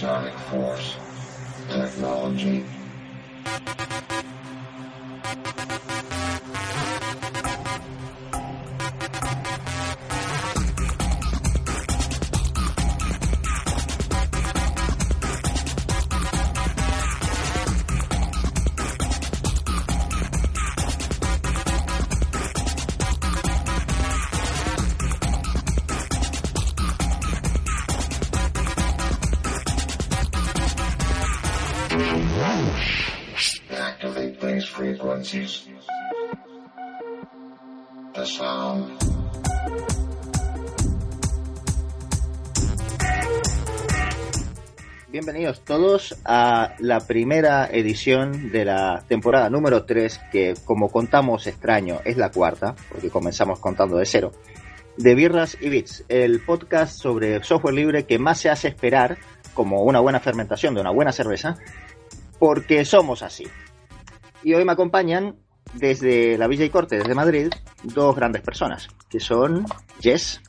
Sonic Force Technology. Bienvenidos todos a la primera edición de la temporada número 3, que como contamos extraño es la cuarta, porque comenzamos contando de cero, de Birras y Bits, el podcast sobre software libre que más se hace esperar como una buena fermentación de una buena cerveza, porque somos así. Y hoy me acompañan desde la Villa y Corte, desde Madrid, dos grandes personas, que son Jess.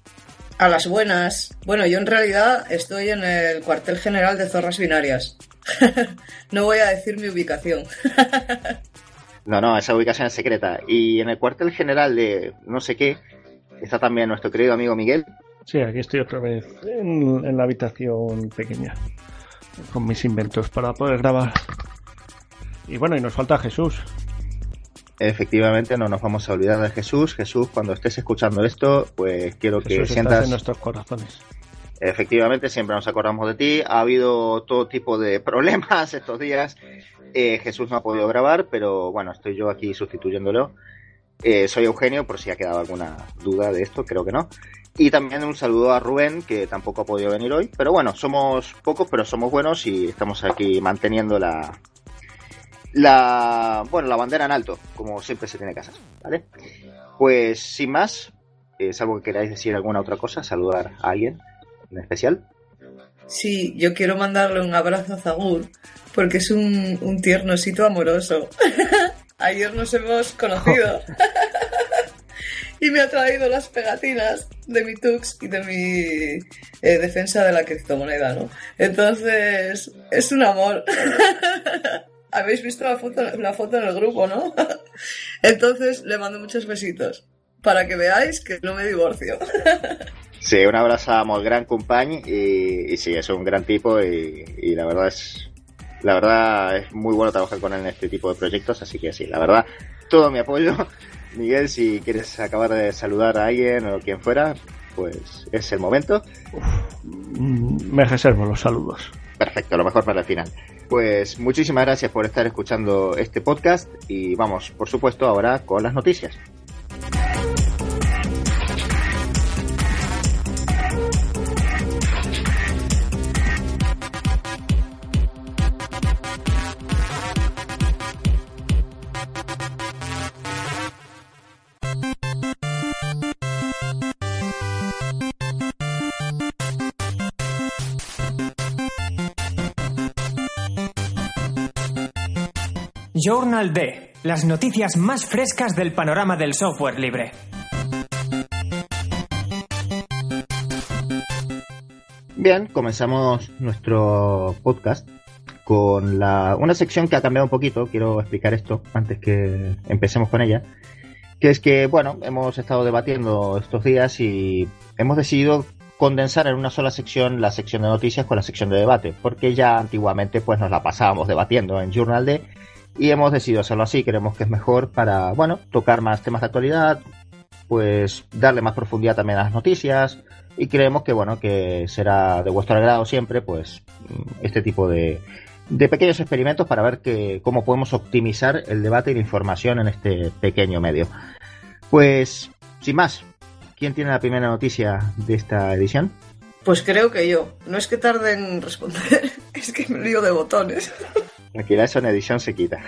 A las buenas. Bueno, yo en realidad estoy en el cuartel general de Zorras Binarias. no voy a decir mi ubicación. No, no, esa ubicación es secreta. Y en el cuartel general de no sé qué está también nuestro querido amigo Miguel. Sí, aquí estoy otra vez en, en la habitación pequeña con mis inventos para poder grabar. Y bueno, y nos falta Jesús. Efectivamente, no nos vamos a olvidar de Jesús. Jesús, cuando estés escuchando esto, pues quiero que estás sientas... en nuestros corazones. Efectivamente, siempre nos acordamos de ti. Ha habido todo tipo de problemas estos días. Eh, Jesús no ha podido grabar, pero bueno, estoy yo aquí sustituyéndolo. Eh, soy Eugenio, por si ha quedado alguna duda de esto, creo que no. Y también un saludo a Rubén, que tampoco ha podido venir hoy. Pero bueno, somos pocos, pero somos buenos y estamos aquí manteniendo la, la, bueno, la bandera en alto, como siempre se tiene que ¿vale? Pues sin más, eh, salvo que queráis decir alguna otra cosa, saludar a alguien en especial. Sí, yo quiero mandarle un abrazo a Zagur porque es un, un tiernosito amoroso. Ayer nos hemos conocido y me ha traído las pegatinas de mi Tux y de mi eh, defensa de la criptomoneda, ¿no? Entonces, es un amor. Habéis visto la foto, la foto en el grupo, ¿no? Entonces, le mando muchos besitos para que veáis que no me divorcio. Sí, un abrazo a molt gran company y, y sí, es un gran tipo y, y la verdad es la verdad es muy bueno trabajar con él en este tipo de proyectos, así que sí, la verdad, todo mi apoyo. Miguel, si quieres acabar de saludar a alguien o quien fuera, pues es el momento. Mm, Me reservo los saludos. Perfecto, lo mejor para el final. Pues muchísimas gracias por estar escuchando este podcast y vamos, por supuesto, ahora con las noticias. Journal D, las noticias más frescas del panorama del software libre. Bien, comenzamos nuestro podcast con la, una sección que ha cambiado un poquito. Quiero explicar esto antes que empecemos con ella. Que es que, bueno, hemos estado debatiendo estos días y hemos decidido condensar en una sola sección la sección de noticias con la sección de debate, porque ya antiguamente pues nos la pasábamos debatiendo en Journal D y hemos decidido hacerlo así, creemos que es mejor para, bueno, tocar más temas de actualidad, pues darle más profundidad también a las noticias y creemos que, bueno, que será de vuestro agrado siempre, pues, este tipo de, de pequeños experimentos para ver que, cómo podemos optimizar el debate y la información en este pequeño medio. Pues, sin más, ¿quién tiene la primera noticia de esta edición? Pues creo que yo. No es que tarde en responder, es que me lío de botones. Tranquila, eso en edición se quita.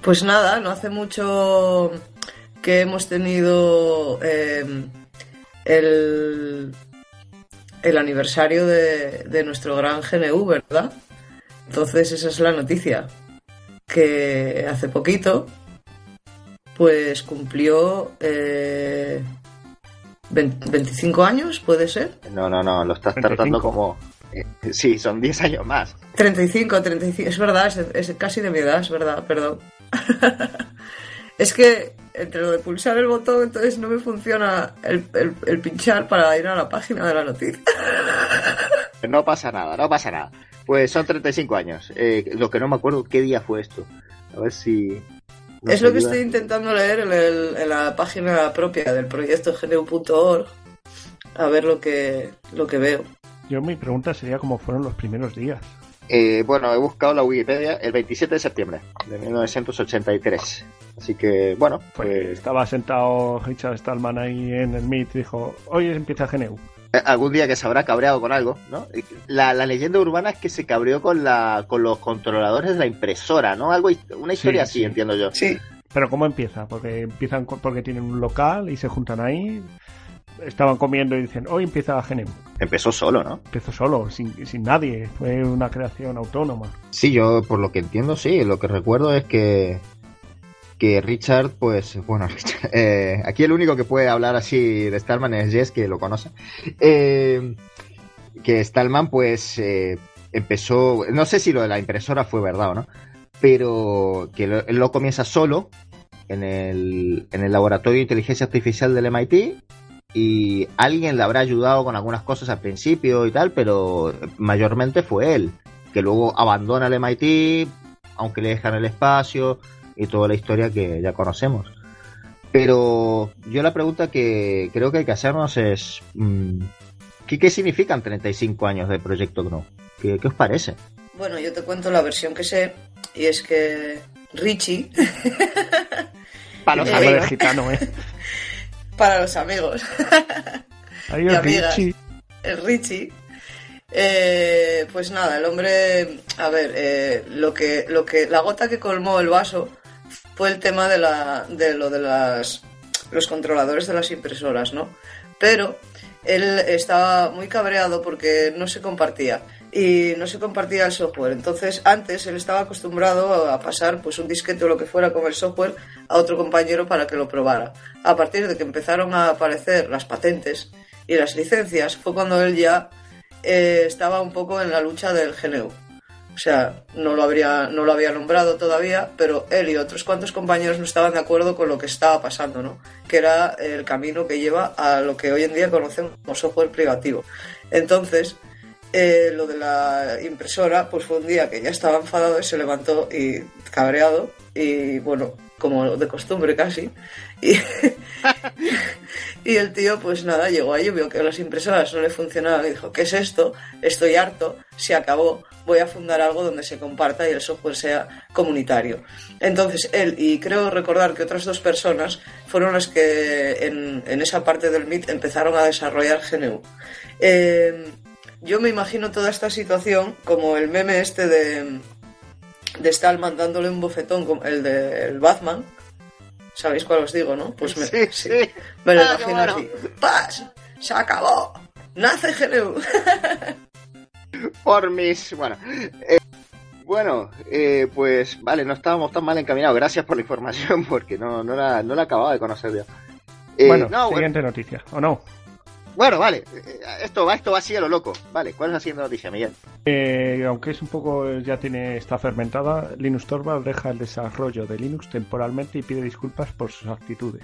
Pues nada, no hace mucho que hemos tenido eh, el, el aniversario de, de nuestro gran GNU, ¿verdad? Entonces esa es la noticia. Que hace poquito, pues cumplió eh, 20 25 años, ¿puede ser? No, no, no, lo estás 35. tratando como... sí, son 10 años más. 35, 35, es verdad, es, es casi de mi edad, es verdad, perdón. es que entre lo de pulsar el botón, entonces no me funciona el, el- el pinchar para ir a la página de la noticia. No pasa nada, no pasa nada. Pues son 35 años. Eh, lo que no me acuerdo, ¿qué día fue esto? A ver si... es lo que estoy intentando leer en, el- en la página propia del proyecto gnu.org, a ver lo que, lo que veo. Yo mi pregunta sería cómo fueron los primeros días. Eh, bueno, he buscado la Wikipedia el 27 de septiembre de 1983. Así que, bueno, Pues pues estaba sentado Richard Stallman ahí en el Meet y dijo, hoy empieza GNU. eh, algún día que se habrá cabreado con algo, ¿no? La, la leyenda urbana es que se cabreó con la con los controladores de la impresora, ¿no? Algo una historia Sí, así, sí. entiendo yo. Sí, Pero ¿cómo empieza? Porque empiezan con- porque tienen un local y se juntan ahí. Estaban comiendo y dicen, hoy empieza GNU. Empezó solo, ¿no? Empezó solo, sin, sin nadie. Fue una creación autónoma. Sí, yo por lo que entiendo, sí. Lo que recuerdo es que que Richard, pues, bueno, Richard, eh, aquí el único que puede hablar así de Stallman es Jess, que lo conoce. Eh, que Stallman, pues, eh, empezó, no sé si lo de la impresora fue verdad o no, pero que lo- él lo comienza solo en el, en el laboratorio de inteligencia artificial del MIT y alguien le habrá ayudado con algunas cosas al principio y tal, pero mayormente fue él, que luego abandona el MIT, aunque le dejan el espacio y toda la historia que ya conocemos. Pero yo la pregunta que creo que hay que hacernos es, mm, ¿qué, qué significan 35 años del proyecto GNU? ¿Qué, qué os parece? bueno, yo te cuento la versión que sé, y es que Richie, Para los Eh, Algo de amigos. gitano, ¿eh? para los amigos, Adiós, Y amigas. Richie. el Richie, eh, pues nada, el hombre, a ver, eh, lo que, lo que, la gota que colmó el vaso fue el tema de la, de lo de las, los controladores de las impresoras, ¿no? Pero él estaba muy cabreado porque no se compartía y no se compartía el software. Entonces, antes él estaba acostumbrado a pasar pues un disquete o lo que fuera con el software a otro compañero para que lo probara. A partir de que empezaron a aparecer las patentes y las licencias, fue cuando él ya eh, estaba un poco en la lucha del GNU. O sea, no lo, habría, no lo había nombrado todavía, pero él y otros cuantos compañeros no estaban de acuerdo con lo que estaba pasando, ¿no? Que era el camino que lleva a lo que hoy en día conocemos como software privativo. Entonces, eh, lo de la impresora, pues fue un día que ya estaba enfadado y se levantó y cabreado, y bueno, como de costumbre casi. Y, el tío, pues nada, llegó ahí, vio que las impresoras no le funcionaban y dijo, ¿qué es esto? Estoy harto, se acabó, voy a fundar algo donde se comparta y el software sea comunitario. Entonces él y creo recordar que otras dos personas fueron las que en, esa parte del MIT empezaron a desarrollar GNU. Eh, yo me imagino toda esta situación como el meme este de, de Stallman dándole un bofetón, el de Batman. ¿Sabéis cuál os digo, no? Pues me, Sí, sí. sí. me lo Ah, imagino bueno. así. ¡Paz! ¡Se acabó! ¡Nace GNU! Por mis. Bueno. eh, bueno, eh, pues vale, no estábamos tan mal encaminados. Gracias por la información, porque no, no, la, no la acababa de conocer yo. Eh, bueno, no, bueno, siguiente noticia, ¿o no? Bueno, vale. eh, Esto va, esto va así a lo loco. Vale, ¿cuál es la siguiente noticia, Miguel? Eh, aunque es un poco, ya tiene, está fermentada, Linux Torvald deja el desarrollo de Linux temporalmente y pide disculpas por sus actitudes.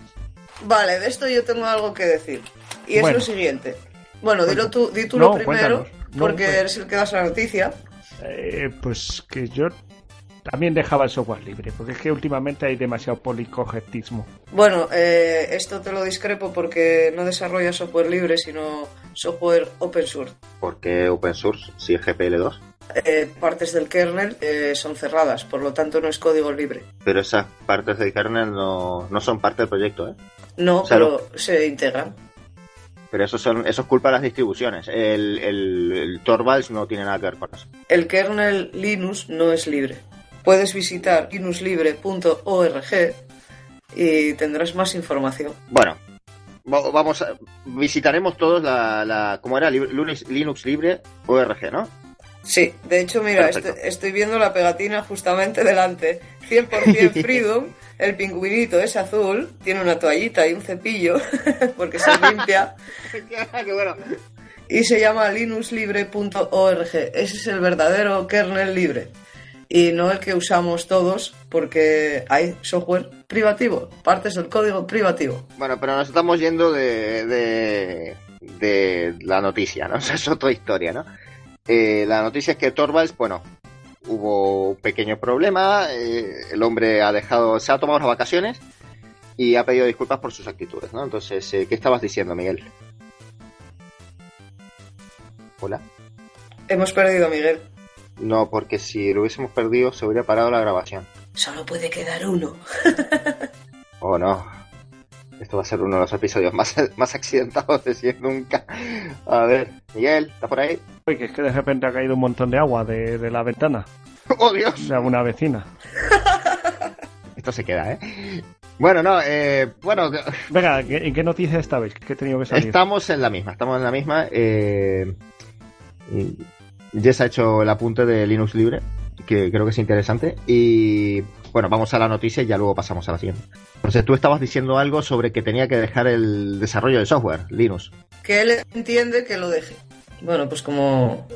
Vale, de esto yo tengo algo que decir. Y es Bueno. lo siguiente. Bueno, dilo tú, di tú No, lo primero. No, porque pues. eres el que das la noticia. Eh, pues que yo también dejaba el software libre, porque es que últimamente hay demasiado policorrectismo. Bueno, eh, esto te lo discrepo porque no desarrolla software libre, sino software open source. ¿Por qué open source si es GPL2? eh, partes del kernel eh, son cerradas, por lo tanto no es código libre. Pero esas partes del kernel no, no son parte del proyecto, ¿eh? No, O sea, pero se integran. Pero eso, son, eso es culpa de las distribuciones. El, el, el Torvalds no tiene nada que ver con eso. El kernel Linux no es libre. Puedes visitar linuxlibre.org y tendrás más información. Bueno, va- vamos a, visitaremos todos la, la ¿cómo era? Linux, Linux Libre ORG, ¿no? Sí, de hecho, mira, este- estoy viendo la pegatina justamente delante. 100% Freedom, el pingüinito es azul, tiene una toallita y un cepillo porque se limpia Qué bueno. y se llama linuxlibre.org. Ese es el verdadero kernel libre y no el que usamos todos porque hay software privativo, partes del código privativo. Bueno, pero nos estamos yendo de, de, de la noticia, ¿no? O sea, es otra historia, ¿no? Eh, la noticia es que Torvalds, bueno, hubo un pequeño problema, eh, el hombre ha dejado, se ha tomado unas vacaciones y ha pedido disculpas por sus actitudes, ¿no? Entonces, eh, ¿qué estabas diciendo, Miguel? Hola. Hemos perdido a Miguel. No, porque si lo hubiésemos perdido se hubiera parado la grabación. Solo puede quedar uno. Oh no. Esto va a ser uno de los episodios más, más accidentados de si nunca. A ver, Miguel, ¿estás por ahí? Uy, que es que de repente ha caído un montón de agua de, de la ventana ¡Oh, Dios! de alguna vecina. Esto se queda, ¿eh? Bueno, no, eh, bueno, Venga, ¿qué- ¿en qué noticia estabais? Que he tenido que salir. estamos en la misma, estamos en la misma. Eh, y Jess ha hecho el apunte de Linux Libre, que creo que es interesante. Y bueno, vamos a la noticia y ya luego pasamos a la siguiente. Entonces, tú estabas diciendo algo sobre que tenía que dejar el desarrollo de software, Linux. que él entiende que lo deje. Bueno, pues como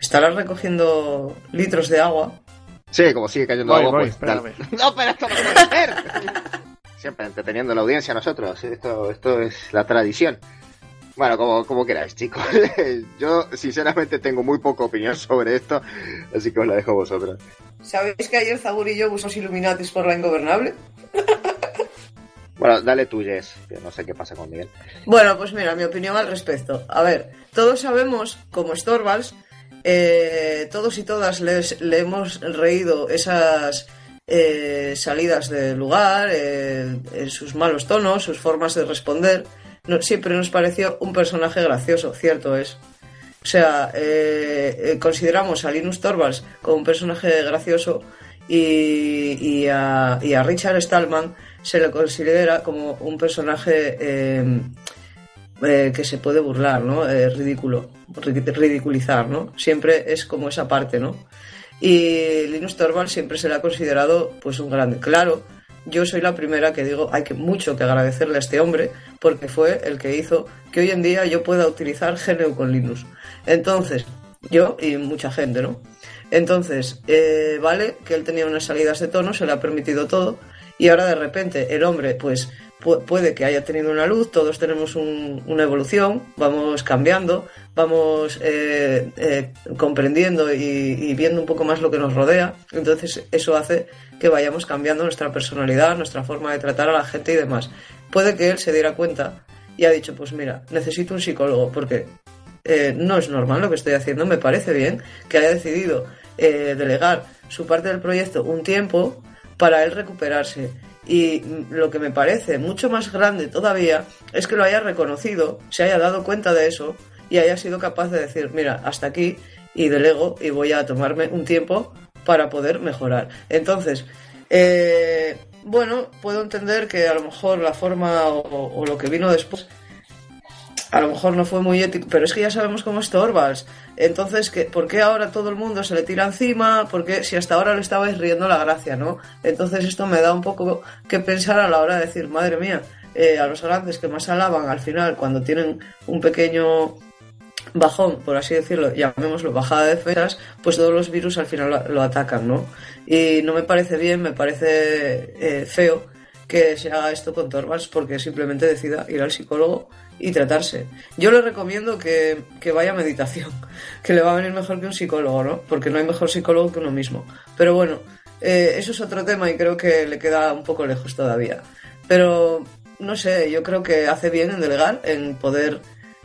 estarás recogiendo litros de agua, Sí, como sigue cayendo Voy, agua, voy, pues, espérame. No, pero esto no puede ser. Siempre entreteniendo a la audiencia nosotros. Esto, esto es la tradición. Bueno, como, como queráis, chicos. Yo, sinceramente, tengo muy poca opinión sobre esto, así que os la dejo a vosotros. ¿sabéis que ayer Zagur y yo usamos Illuminatis por la ingobernable? Bueno, dale tú, Jess, que no sé qué pasa con Miguel. Bueno, pues mira, mi opinión al respecto. A ver, todos sabemos, como Storvals, eh, todos y todas les- le hemos reído esas eh, salidas del lugar, eh, sus malos tonos, sus formas de responder. Siempre nos pareció un personaje gracioso, cierto es. O sea, eh, eh, consideramos a Linus Torvalds como un personaje gracioso y, y a, y a Richard Stallman se le considera como un personaje eh, eh, que se puede burlar, ¿no? Eh, ridículo, ri- ridiculizar, ¿no? Siempre es como esa parte, ¿no? Y Linus Torvalds siempre se le ha considerado pues un grande. Claro, yo soy la primera que digo, hay que mucho que agradecerle a este hombre porque fue el que hizo que hoy en día yo pueda utilizar GNU con Linux. Entonces, yo y mucha gente, ¿no? Entonces, eh, vale que él tenía unas salidas de tono, se le ha permitido todo, y ahora de repente el hombre, pues pu- puede que haya tenido una luz, todos tenemos un- una evolución, vamos cambiando, vamos eh, eh, comprendiendo y, y viendo un poco más lo que nos rodea, entonces eso hace que vayamos cambiando nuestra personalidad, nuestra forma de tratar a la gente y demás. Puede que él se diera cuenta y ha dicho, pues mira, necesito un psicólogo porque eh, no es normal lo que estoy haciendo, me parece bien que haya decidido eh, delegar su parte del proyecto un tiempo para él recuperarse. Y lo que me parece mucho más grande todavía es que lo haya reconocido, se haya dado cuenta de eso y haya sido capaz de decir, mira, hasta aquí y delego y voy a tomarme un tiempo para poder mejorar. Entonces, eh, bueno, puedo entender que a lo mejor la forma o, lo que vino después a lo mejor no fue muy ético, pero es que ya sabemos cómo es Torvalds. Entonces, ¿qué, ¿por qué ahora todo el mundo se le tira encima? Porque si hasta ahora le estabais riendo la gracia, ¿no? Entonces esto me da un poco que pensar a la hora de decir, madre mía, eh, a los grandes que más alaban al final, cuando tienen un pequeño bajón, por así decirlo, llamémoslo bajada de defensas, pues todos los virus al final lo, atacan, ¿no? Y no me parece bien, me parece eh, feo que se haga esto con Torvalds porque simplemente decida ir al psicólogo y tratarse. Yo le recomiendo que, que vaya a meditación, que le va a venir mejor que un psicólogo, ¿no? Porque no hay mejor psicólogo que uno mismo. Pero bueno, eh, eso es otro tema y creo que le queda un poco lejos todavía. Pero no sé, yo creo que hace bien en delegar, en poder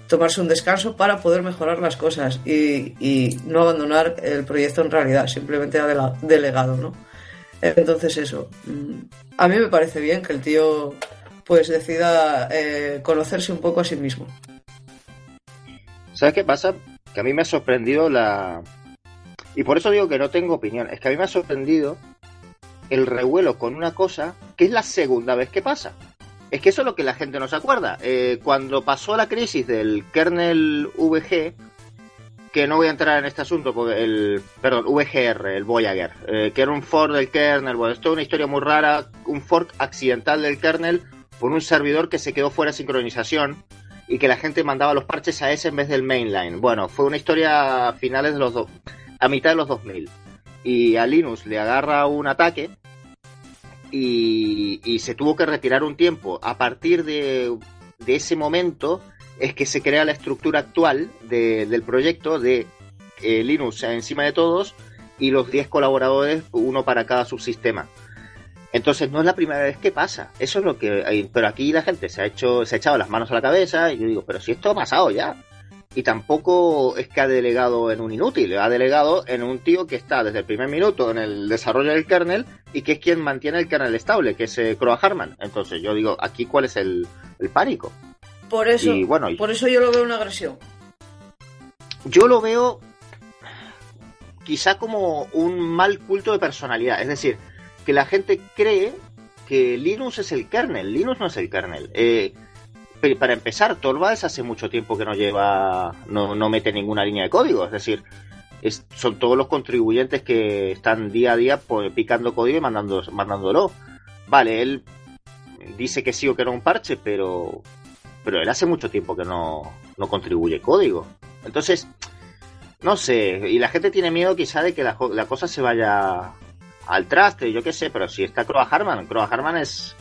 tomarse un descanso para poder mejorar las cosas y, no abandonar el proyecto en realidad, simplemente delegado, ¿no? Entonces eso, mm, a mí me parece bien que el tío pues decida eh, conocerse un poco a sí mismo. ¿Sabes qué pasa? Que a mí me ha sorprendido la... Y por eso digo que no tengo opinión. Es que a mí me ha sorprendido el revuelo con una cosa que es la segunda vez que pasa. Es que eso es lo que la gente no se acuerda. Eh, cuando pasó la crisis del kernel VG, que no voy a entrar en este asunto, porque el, perdón, VGR, el Voyager, eh, que era un fork del kernel, bueno, esto es una historia muy rara, un fork accidental del kernel por un servidor que se quedó fuera de sincronización y que la gente mandaba los parches a ese en vez del mainline. Bueno, fue una historia a finales de los do- a mitad de los 2000 y a Linux le agarra un ataque y, se tuvo que retirar un tiempo. A partir de, de ese momento es que se crea la estructura actual de- del proyecto de eh, Linux encima de todos y los 10 colaboradores, uno para cada subsistema. Entonces no es la primera vez que pasa. Eso es lo que hay. Pero aquí la gente se ha hecho, se ha echado las manos a la cabeza y yo digo, pero si esto ha pasado ya. Y tampoco es que ha delegado en un inútil, ha delegado en un tío que está desde el primer minuto en el desarrollo del kernel y que es quien mantiene el kernel estable, que es eh, Croa Harman. Entonces yo digo, aquí cuál es el, el pánico. Por eso, Y bueno, por eso yo lo veo una agresión. Yo lo veo quizá como un mal culto de personalidad. Es decir, que la gente cree que Linux es el kernel. Linux no es el kernel. Eh, para empezar, Torvalds hace mucho tiempo que no lleva, no, no mete ninguna línea de código. Es decir, es- son todos los contribuyentes que están día a día pues, picando código y mandando, mandándolo. Vale, él dice que sí o que no un parche, pero, pero él hace mucho tiempo que no, no contribuye código. Entonces, no sé, y la gente tiene miedo quizá de que la, la cosa se vaya al traste, yo qué sé, pero si está Croa Harman, Croa Harman es...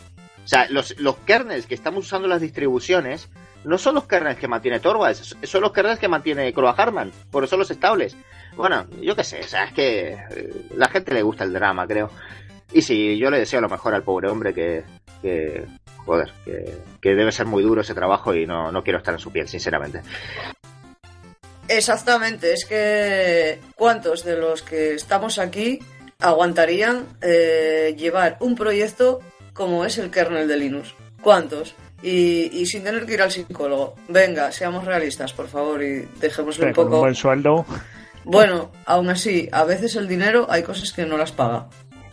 O sea, los, los kernels que estamos usando las distribuciones no son los kernels que mantiene Torvalds, son los kernels que mantiene Croa Harman, por eso los estables. Bueno, yo qué sé, o sea, es que eh, la gente le gusta el drama, creo. Y sí, yo le deseo lo mejor al pobre hombre que, que joder, que, que debe ser muy duro ese trabajo y no, no quiero estar en su piel, sinceramente. Exactamente, es que ¿cuántos de los que estamos aquí aguantarían eh, llevar un proyecto como es el kernel de Linux? ¿Cuántos? Y, y sin tener que ir al psicólogo. Venga, seamos realistas, por favor, y dejémoslo un Con un poco. buen sueldo. Bueno, aún así, a veces el dinero hay cosas que no las paga.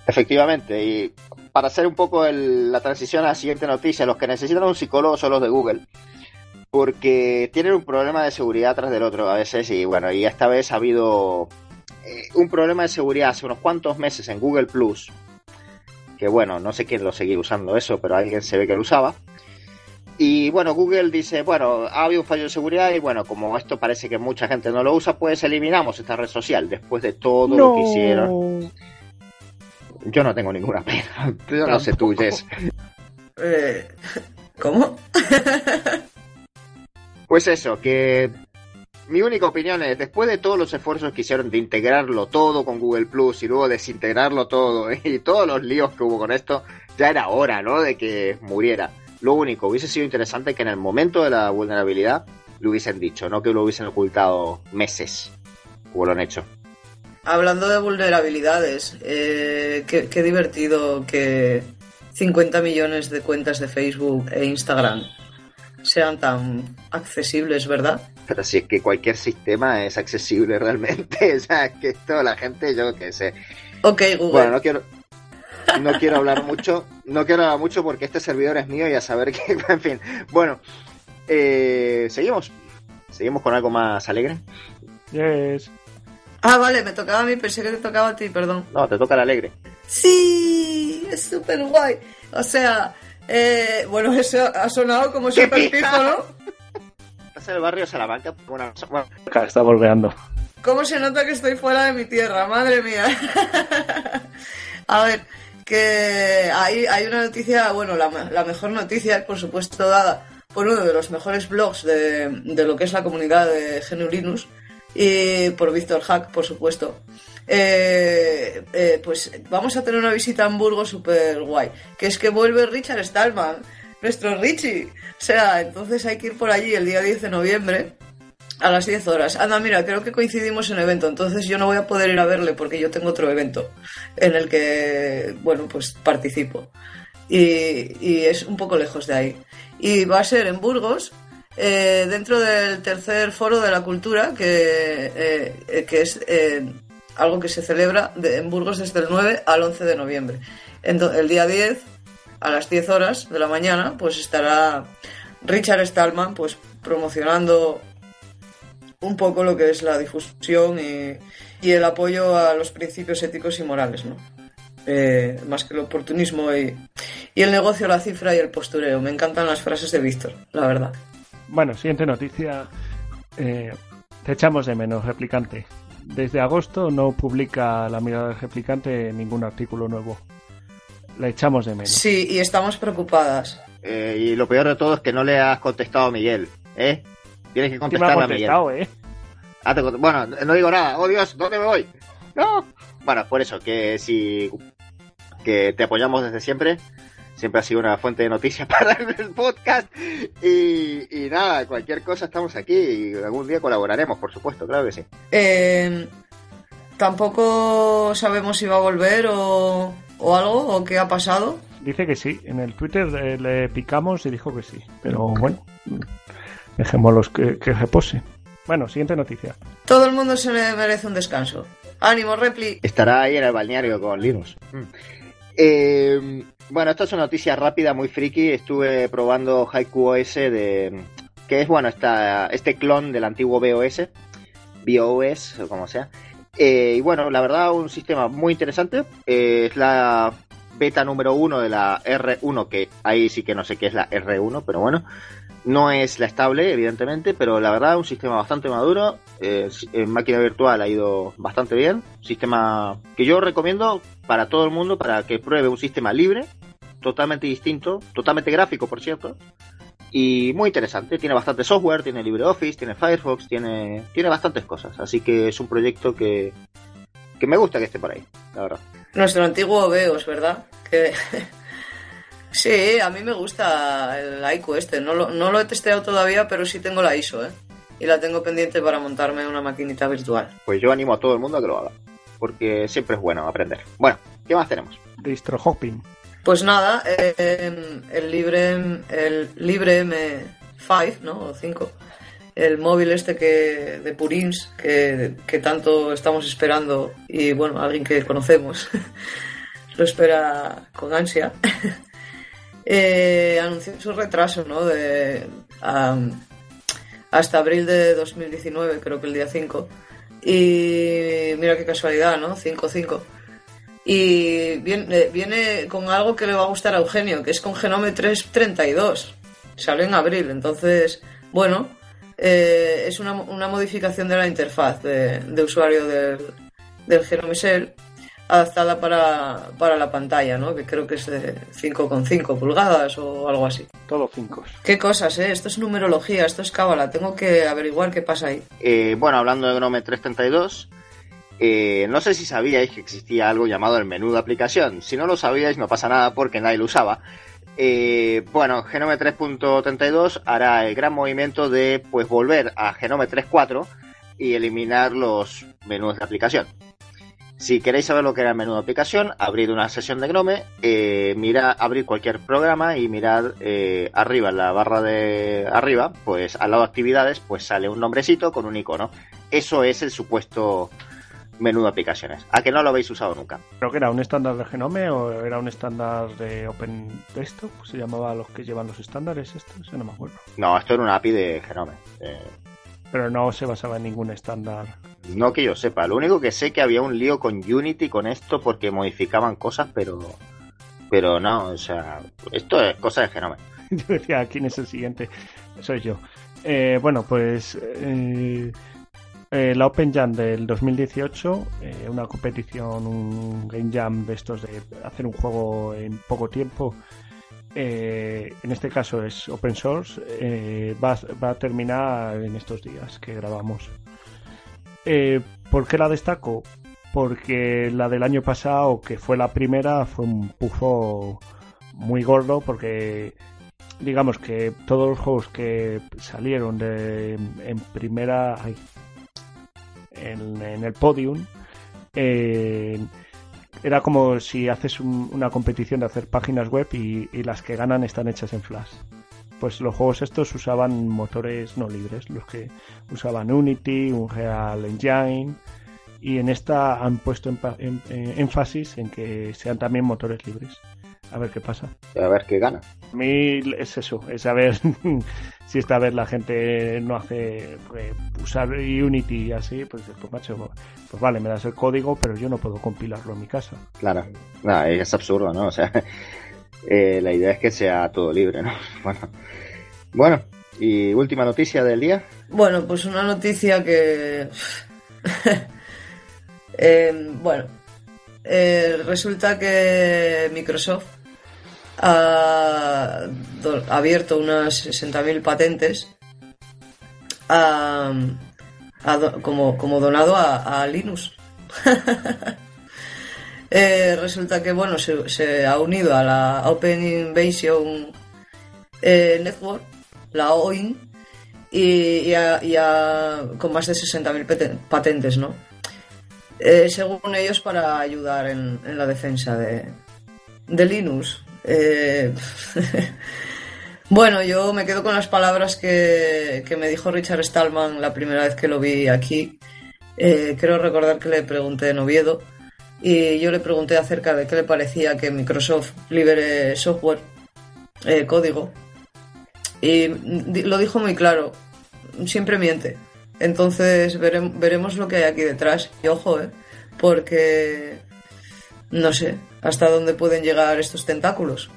Efectivamente, y para hacer un poco el- la transición a la siguiente noticia, los que necesitan un psicólogo son los de Google, porque tienen un problema de seguridad tras del otro a veces, y bueno, y esta vez ha habido eh, un problema de seguridad hace unos cuantos meses en Google Plus, que bueno, no sé quién lo seguía usando eso, pero alguien se ve que lo usaba. Y bueno, Google dice, bueno, ha habido un fallo de seguridad y bueno, como esto parece que mucha gente no lo usa, pues eliminamos esta red social después de todo lo que hicieron. Yo no tengo ninguna pena. Yo no sé tú, Jess. Eh, ¿Cómo? Pues eso, que mi única opinión es, después de todos los esfuerzos que hicieron de integrarlo todo con Google Plus y luego desintegrarlo todo y todos los líos que hubo con esto, ya era hora, ¿no? De que muriera. Lo único, hubiese sido interesante que en el momento de la vulnerabilidad lo hubiesen dicho, no que lo hubiesen ocultado meses, como lo han hecho. Hablando de vulnerabilidades, eh, qué, divertido que 50 millones de cuentas de Facebook e Instagram sean tan accesibles, ¿verdad? Pero si es que cualquier sistema es accesible realmente, o sea, es que esto la gente, yo qué sé. Ok, Google. Bueno, no quiero, no quiero hablar mucho, no quiero hablar mucho porque este servidor es mío y a saber que, en fin. Bueno, eh, seguimos, seguimos con algo más alegre. Yes. Ah, vale, me tocaba a mí, pensé que te tocaba a ti, perdón. No, te toca el alegre. Sí, es súper guay. O sea, eh, bueno, eso ha sonado como ¡Qué súper pija! pijo, ¿no? Estás en el barrio Salamanca. Acá está volveando. ¿Cómo se nota que estoy fuera de mi tierra? Madre mía. A ver, que hay, hay una noticia, bueno, la, me- la mejor noticia es por supuesto dada por uno de los mejores blogs de, de lo que es la comunidad de GNU Linux y por Víctor Hack, por supuesto. Eh, eh, pues vamos a tener una visita a Hamburgo súper guay, que es que vuelve Richard Stallman. nuestro Richie. O sea, entonces hay que ir por allí el día 10 de noviembre a las 10 horas. Anda, mira, creo que coincidimos en evento, entonces yo no voy a poder ir a verle porque yo tengo otro evento en el que, bueno, pues participo. Y, es un poco lejos de ahí. Y va a ser en Burgos, eh, dentro del tercer foro de la cultura, que, eh, que es algo que se celebra en Burgos desde el 9 al 11 de noviembre. Ento- el día 10, a las 10 horas de la mañana, pues estará Richard Stallman pues promocionando un poco lo que es la difusión y, el apoyo a los principios éticos y morales, ¿no? Eh, más que el oportunismo y, y el negocio, la cifra y el postureo. Me encantan las frases de Víctor, la verdad. Bueno, siguiente noticia. Eh, te echamos de menos, replicante. Desde agosto no publica la mirada del replicante ningún artículo nuevo. Le echamos de menos. Sí, y estamos preocupadas. Eh, y lo peor de todo es que no le has contestado a Miguel, ¿eh? Tienes que Sí me ha contestarle a Miguel. contestado, ¿eh? Ah, te cont- bueno, no digo nada. Oh Dios, ¿dónde me voy? No. Bueno, por eso, que si que te apoyamos desde siempre. Siempre ha sido una fuente de noticias para el podcast. Y, y nada, cualquier cosa estamos aquí y algún día colaboraremos, por supuesto, claro que sí. Eh, tampoco sabemos si va a volver o, o algo, o qué ha pasado. Dice que sí. En el Twitter eh, le picamos y dijo que sí. Pero bueno, dejémoslos que, que repose. Bueno, siguiente noticia. Todo el mundo se le merece un descanso. Ánimo, Repli. Estará ahí en el balneario con Linus. Mm. Eh, bueno, esto es una noticia rápida, muy friki. Estuve probando Haiku OS de. que es, bueno, esta, este clon del antiguo BOS. BOS, o como sea. Eh, y bueno, la verdad, un sistema muy interesante. Eh, es la beta número uno de la R1, que ahí sí que no sé qué es la R1, pero bueno. No es la estable, evidentemente, pero la verdad un sistema bastante maduro. En máquina virtual ha ido bastante bien. Sistema que yo recomiendo para todo el mundo para que pruebe un sistema libre, totalmente distinto, totalmente gráfico, por cierto. Y muy interesante. Tiene bastante software, tiene LibreOffice, tiene Firefox, tiene, tiene bastantes cosas. Así que es un proyecto que, que me gusta que esté por ahí, la verdad. Nuestro antiguo Veos, ¿verdad? Que... sí, a mí me gusta el Aiku este. No lo, no lo he testeado todavía, pero sí tengo la ISO, ¿eh? Y la tengo pendiente para montarme una maquinita virtual. Pues yo animo a todo el mundo a que lo haga. Porque siempre es bueno aprender. Bueno, ¿qué más tenemos? Distro hopping. Pues nada, eh, el libre el libre M5, ¿no? O 5. El móvil este que de Purins que, que tanto estamos esperando y bueno, alguien que conocemos lo espera con ansia. eh, anunció su retraso, ¿no? De am, hasta abril de 2019, creo que el día 5. Y mira qué casualidad, ¿no? 5-5. Y viene, viene con algo que le va a gustar a Eugenio, que es con Genome 332. Salió en abril, entonces, bueno, eh, es una, una modificación de la interfaz de, de usuario del, del Genome adaptada para, para la pantalla, ¿no? Que creo que es de 5,5 pulgadas o algo así. Todo cinco. Qué cosas, ¿eh? Esto es numerología, esto es cábala. Tengo que averiguar qué pasa ahí. Eh, bueno, hablando de Gnome 332, eh, no sé si sabíais que existía algo llamado el menú de aplicación. Si no lo sabíais, no pasa nada porque nadie lo usaba. Eh, bueno, Genome 3.32 hará el gran movimiento de pues volver a Genome 3.4 y eliminar los menús de aplicación. Si queréis saber lo que era el menú de aplicación, abrid una sesión de Gnome, eh, mirad, abrid cualquier programa y mirad eh, arriba, en la barra de arriba, pues al lado de actividades, pues sale un nombrecito con un icono. Eso es el supuesto menú de aplicaciones. ¿A que no lo habéis usado nunca? ¿Creo que era un estándar de Genome o era un estándar de Open Desktop? ¿Se llamaba los que llevan los estándares estos? No me acuerdo. No, esto era una API de Genome. Eh, Pero no se basaba en ningún estándar. No que yo sepa. Lo único que sé que había un lío con Unity con esto porque modificaban cosas, pero... Pero no, o sea, esto es cosa de Genome. Yo decía, ¿quién es el siguiente? Soy yo. Eh, bueno, pues eh, eh, la Open Jam del 2018, eh, una competición, un Game Jam de estos de hacer un juego en poco tiempo, en este caso es open source, va, va, a terminar en estos días que grabamos. Eh, ¿Por qué la destaco? Porque la del año pasado, que fue la primera, fue un pufo muy gordo porque digamos que todos los juegos que salieron de, en primera en, el podium eh, era como si haces un- una competición de hacer páginas web y las que ganan están hechas en Flash. Pues los juegos estos usaban motores no libres, los que usaban Unity, Unreal Engine, y en esta han puesto em- eh, énfasis en que sean también motores libres. A ver qué pasa. A ver qué gana. A mí es eso, es saber si esta vez la gente no hace eh, usar Unity y así, pues, pues macho, pues vale, me das el código, pero yo no puedo compilarlo en mi casa. Claro. No, es absurdo, ¿no? O sea, eh, la idea es que sea todo libre, ¿no? Bueno. Bueno, y última noticia del día. Bueno, pues una noticia que. Eh, bueno, resulta que Microsoft ha abierto unas 60.000 patentes a- como, como donado a Linux. Eh, resulta que bueno se, ha unido a la Open Invasion eh, Network, la OIN, y, y a- con más de 60.000 peten- patentes, ¿no? Eh, según ellos, para ayudar en, la defensa de, Linux. Bueno, yo me quedo con las palabras que, que me dijo Richard Stallman la primera vez que lo vi aquí. Creo recordar que le pregunté en Oviedo y yo le pregunté acerca de qué le parecía que Microsoft libere software, eh, código, y lo dijo muy claro, siempre miente. Entonces verem- veremos lo que hay aquí detrás. Y ojo, ¿eh? Porque no sé hasta dónde pueden llegar estos tentáculos.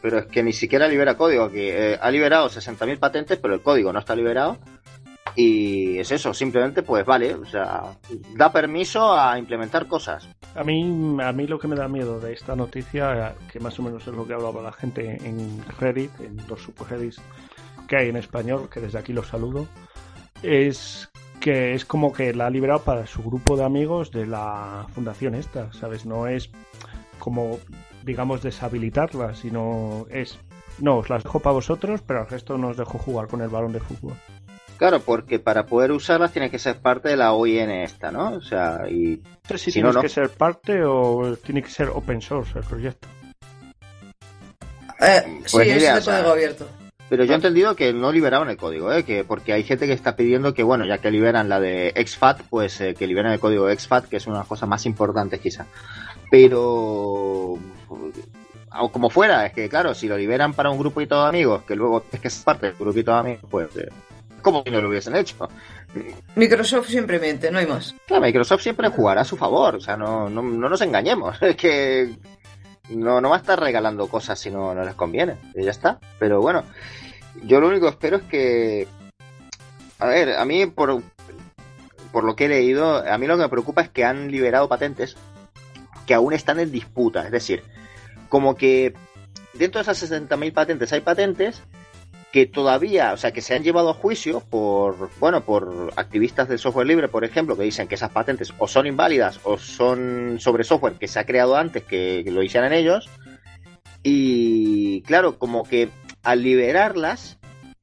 Pero es que ni siquiera libera código aquí. Eh, ha liberado 60.000 patentes, pero el código no está liberado. Y es eso, simplemente pues vale, o sea, da permiso a implementar cosas. A mí, a mí lo que me da miedo de esta noticia, que más o menos es lo que hablaba la gente en Reddit, en los subreddits que hay en español, que desde aquí los saludo, es que es como que la ha liberado para su grupo de amigos de la fundación esta, ¿sabes? No es como, digamos, deshabilitarla, sino es, no, os las dejo para vosotros, pero al resto no os dejo jugar con el balón de fútbol. Claro, porque para poder usarlas tiene que ser parte de la OIN esta, ¿no? O sea, y No sé si, Si tienes no. que ser parte o tiene que ser open source el proyecto. Eh, Pues sí, es de código abierto. Pero yo he entendido que no liberaron el código, ¿eh? que porque hay gente que está pidiendo que, bueno, ya que liberan la de exFAT, pues eh, que liberen el código exFAT, que es una de las cosas más importantes quizá. Pero, o como fuera, es que claro, si lo liberan para un grupito de amigos, que luego es que es parte del grupito de amigos, pues eh, como si no lo hubiesen hecho. Microsoft siempre miente, no hay más. Claro, Microsoft siempre jugará a su favor, o sea, no, no, no nos engañemos, es que no, no va a estar regalando cosas si no, no les conviene, y ya está. Pero bueno, yo lo único que espero es que, a ver, a mí por, por lo que he leído, a mí lo que me preocupa es que han liberado patentes que aún están en disputa, es decir, como que dentro de esas 60.000 patentes hay patentes que todavía, o sea, que se han llevado a juicio por, bueno, por activistas del software libre, por ejemplo, que dicen que esas patentes o son inválidas o son sobre software que se ha creado antes que, lo hicieran ellos. Y claro, como que al liberarlas,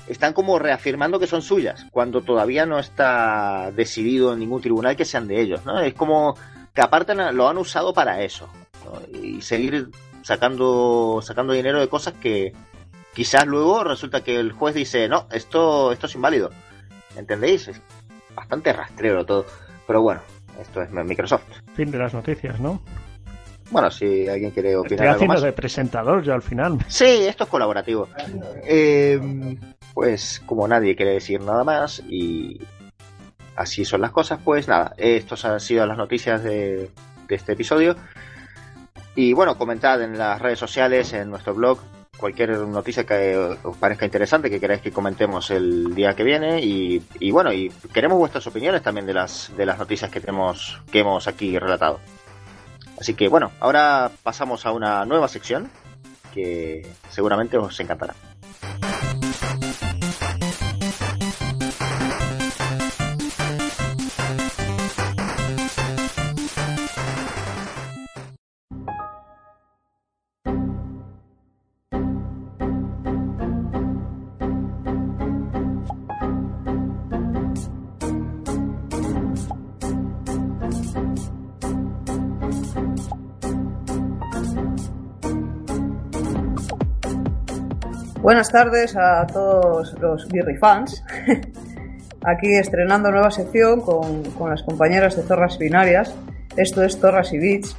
están como reafirmando que son suyas, cuando todavía no está decidido en ningún tribunal que sean de ellos, ¿no? Es como que aparte lo han usado para eso. Y seguir sacando, sacando dinero de cosas que, quizás luego resulta que el juez dice, no, esto, esto es inválido. ¿Entendéis? Es bastante rastrero todo. Pero bueno, esto es Microsoft. Fin de las noticias, ¿no? Bueno, si alguien quiere opinar Estoy algo haciendo más. de presentador yo al final. Sí, esto es colaborativo. Eh, pues como nadie quiere decir nada más y así son las cosas, pues nada, estos han sido las noticias de, de este episodio. Y bueno, comentad en las redes sociales, en nuestro blog, cualquier noticia que os parezca interesante, que queráis que comentemos el día que viene. Y, y bueno, y queremos vuestras opiniones también de las, de las noticias que tenemos, que hemos aquí relatado. Así que bueno, ahora pasamos a una nueva sección que seguramente os encantará. Buenas tardes a todos los Birri fans. Aquí estrenando nueva sección con, con las compañeras de Zorras Binarias. Esto es Zorras y Bits.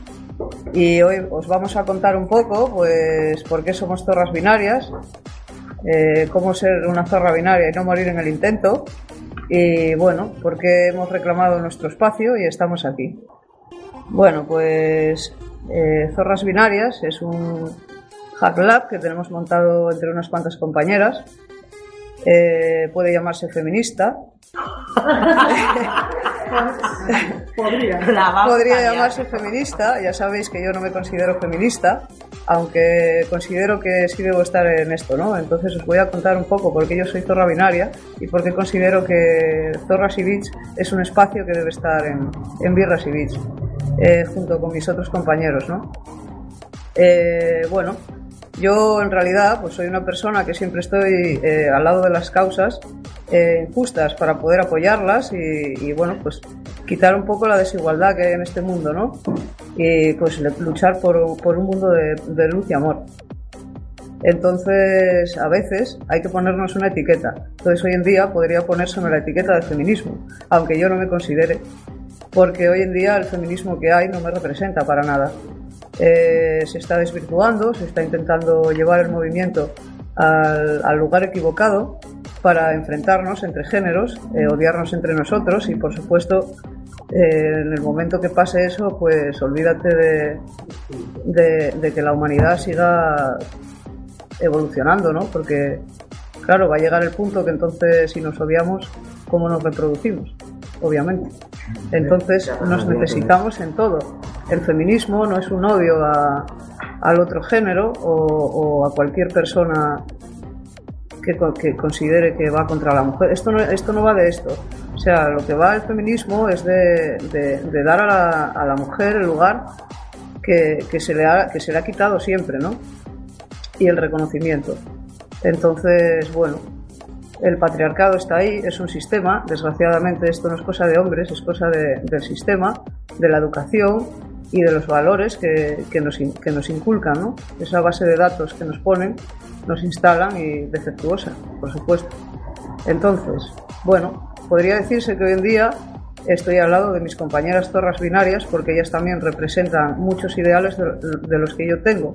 Y hoy os vamos a contar un poco, pues, por qué somos zorras binarias, eh, cómo ser una zorra binaria y no morir en el intento. Y bueno, por qué hemos reclamado nuestro espacio y estamos aquí. Bueno, pues eh, Zorras Binarias es un hack lab que tenemos montado entre unas cuantas compañeras. Eh, puede llamarse feminista. Podría. Podría llamarse feminista. Ya sabéis que yo no me considero feminista, aunque considero que sí debo estar en esto, ¿no? Entonces os voy a contar un poco por qué yo soy zorra binaria y por qué considero que Zorras y Beach es un espacio que debe estar en, en Birras y Beach, eh, junto con mis otros compañeros, ¿no? Eh, bueno, yo en realidad pues soy una persona que siempre estoy eh, al lado de las causas eh, injustas para poder apoyarlas y, bueno pues quitar un poco la desigualdad que hay en este mundo, ¿no? Y pues luchar por, por un mundo de, de luz y amor. Entonces, a veces hay que ponernos una etiqueta. Entonces, hoy en día podría ponérseme la etiqueta de feminismo, aunque yo no me considere, porque hoy en día el feminismo que hay no me representa para nada. Eh, se está desvirtuando, se está intentando llevar el movimiento al, al lugar equivocado para enfrentarnos entre géneros, eh, odiarnos entre nosotros y, por supuesto, eh, en el momento que pase eso, pues olvídate de, de- de que la humanidad siga evolucionando, ¿no? Porque, claro, va a llegar el punto que entonces, si nos odiamos, ¿cómo nos reproducimos? Obviamente. Entonces, nos necesitamos en todo. El feminismo no es un odio a- al otro género o, a cualquier persona que, que considere que va contra la mujer. Esto no, esto no va de esto. O sea, lo que va el feminismo es de, de- de dar a la, a la mujer el lugar que, que se le ha, que se le ha quitado siempre, ¿no? Y el reconocimiento. Entonces, bueno, el patriarcado está ahí, es un sistema. Desgraciadamente, esto no es cosa de hombres, es cosa de- del sistema, de la educación y de los valores que, que nos, que nos inculcan, ¿no? Esa base de datos que nos ponen, nos instalan y defectuosa, por supuesto. Entonces, bueno, podría decirse que hoy en día estoy al lado de mis compañeras zorras binarias porque ellas también representan muchos ideales de, de los que yo tengo.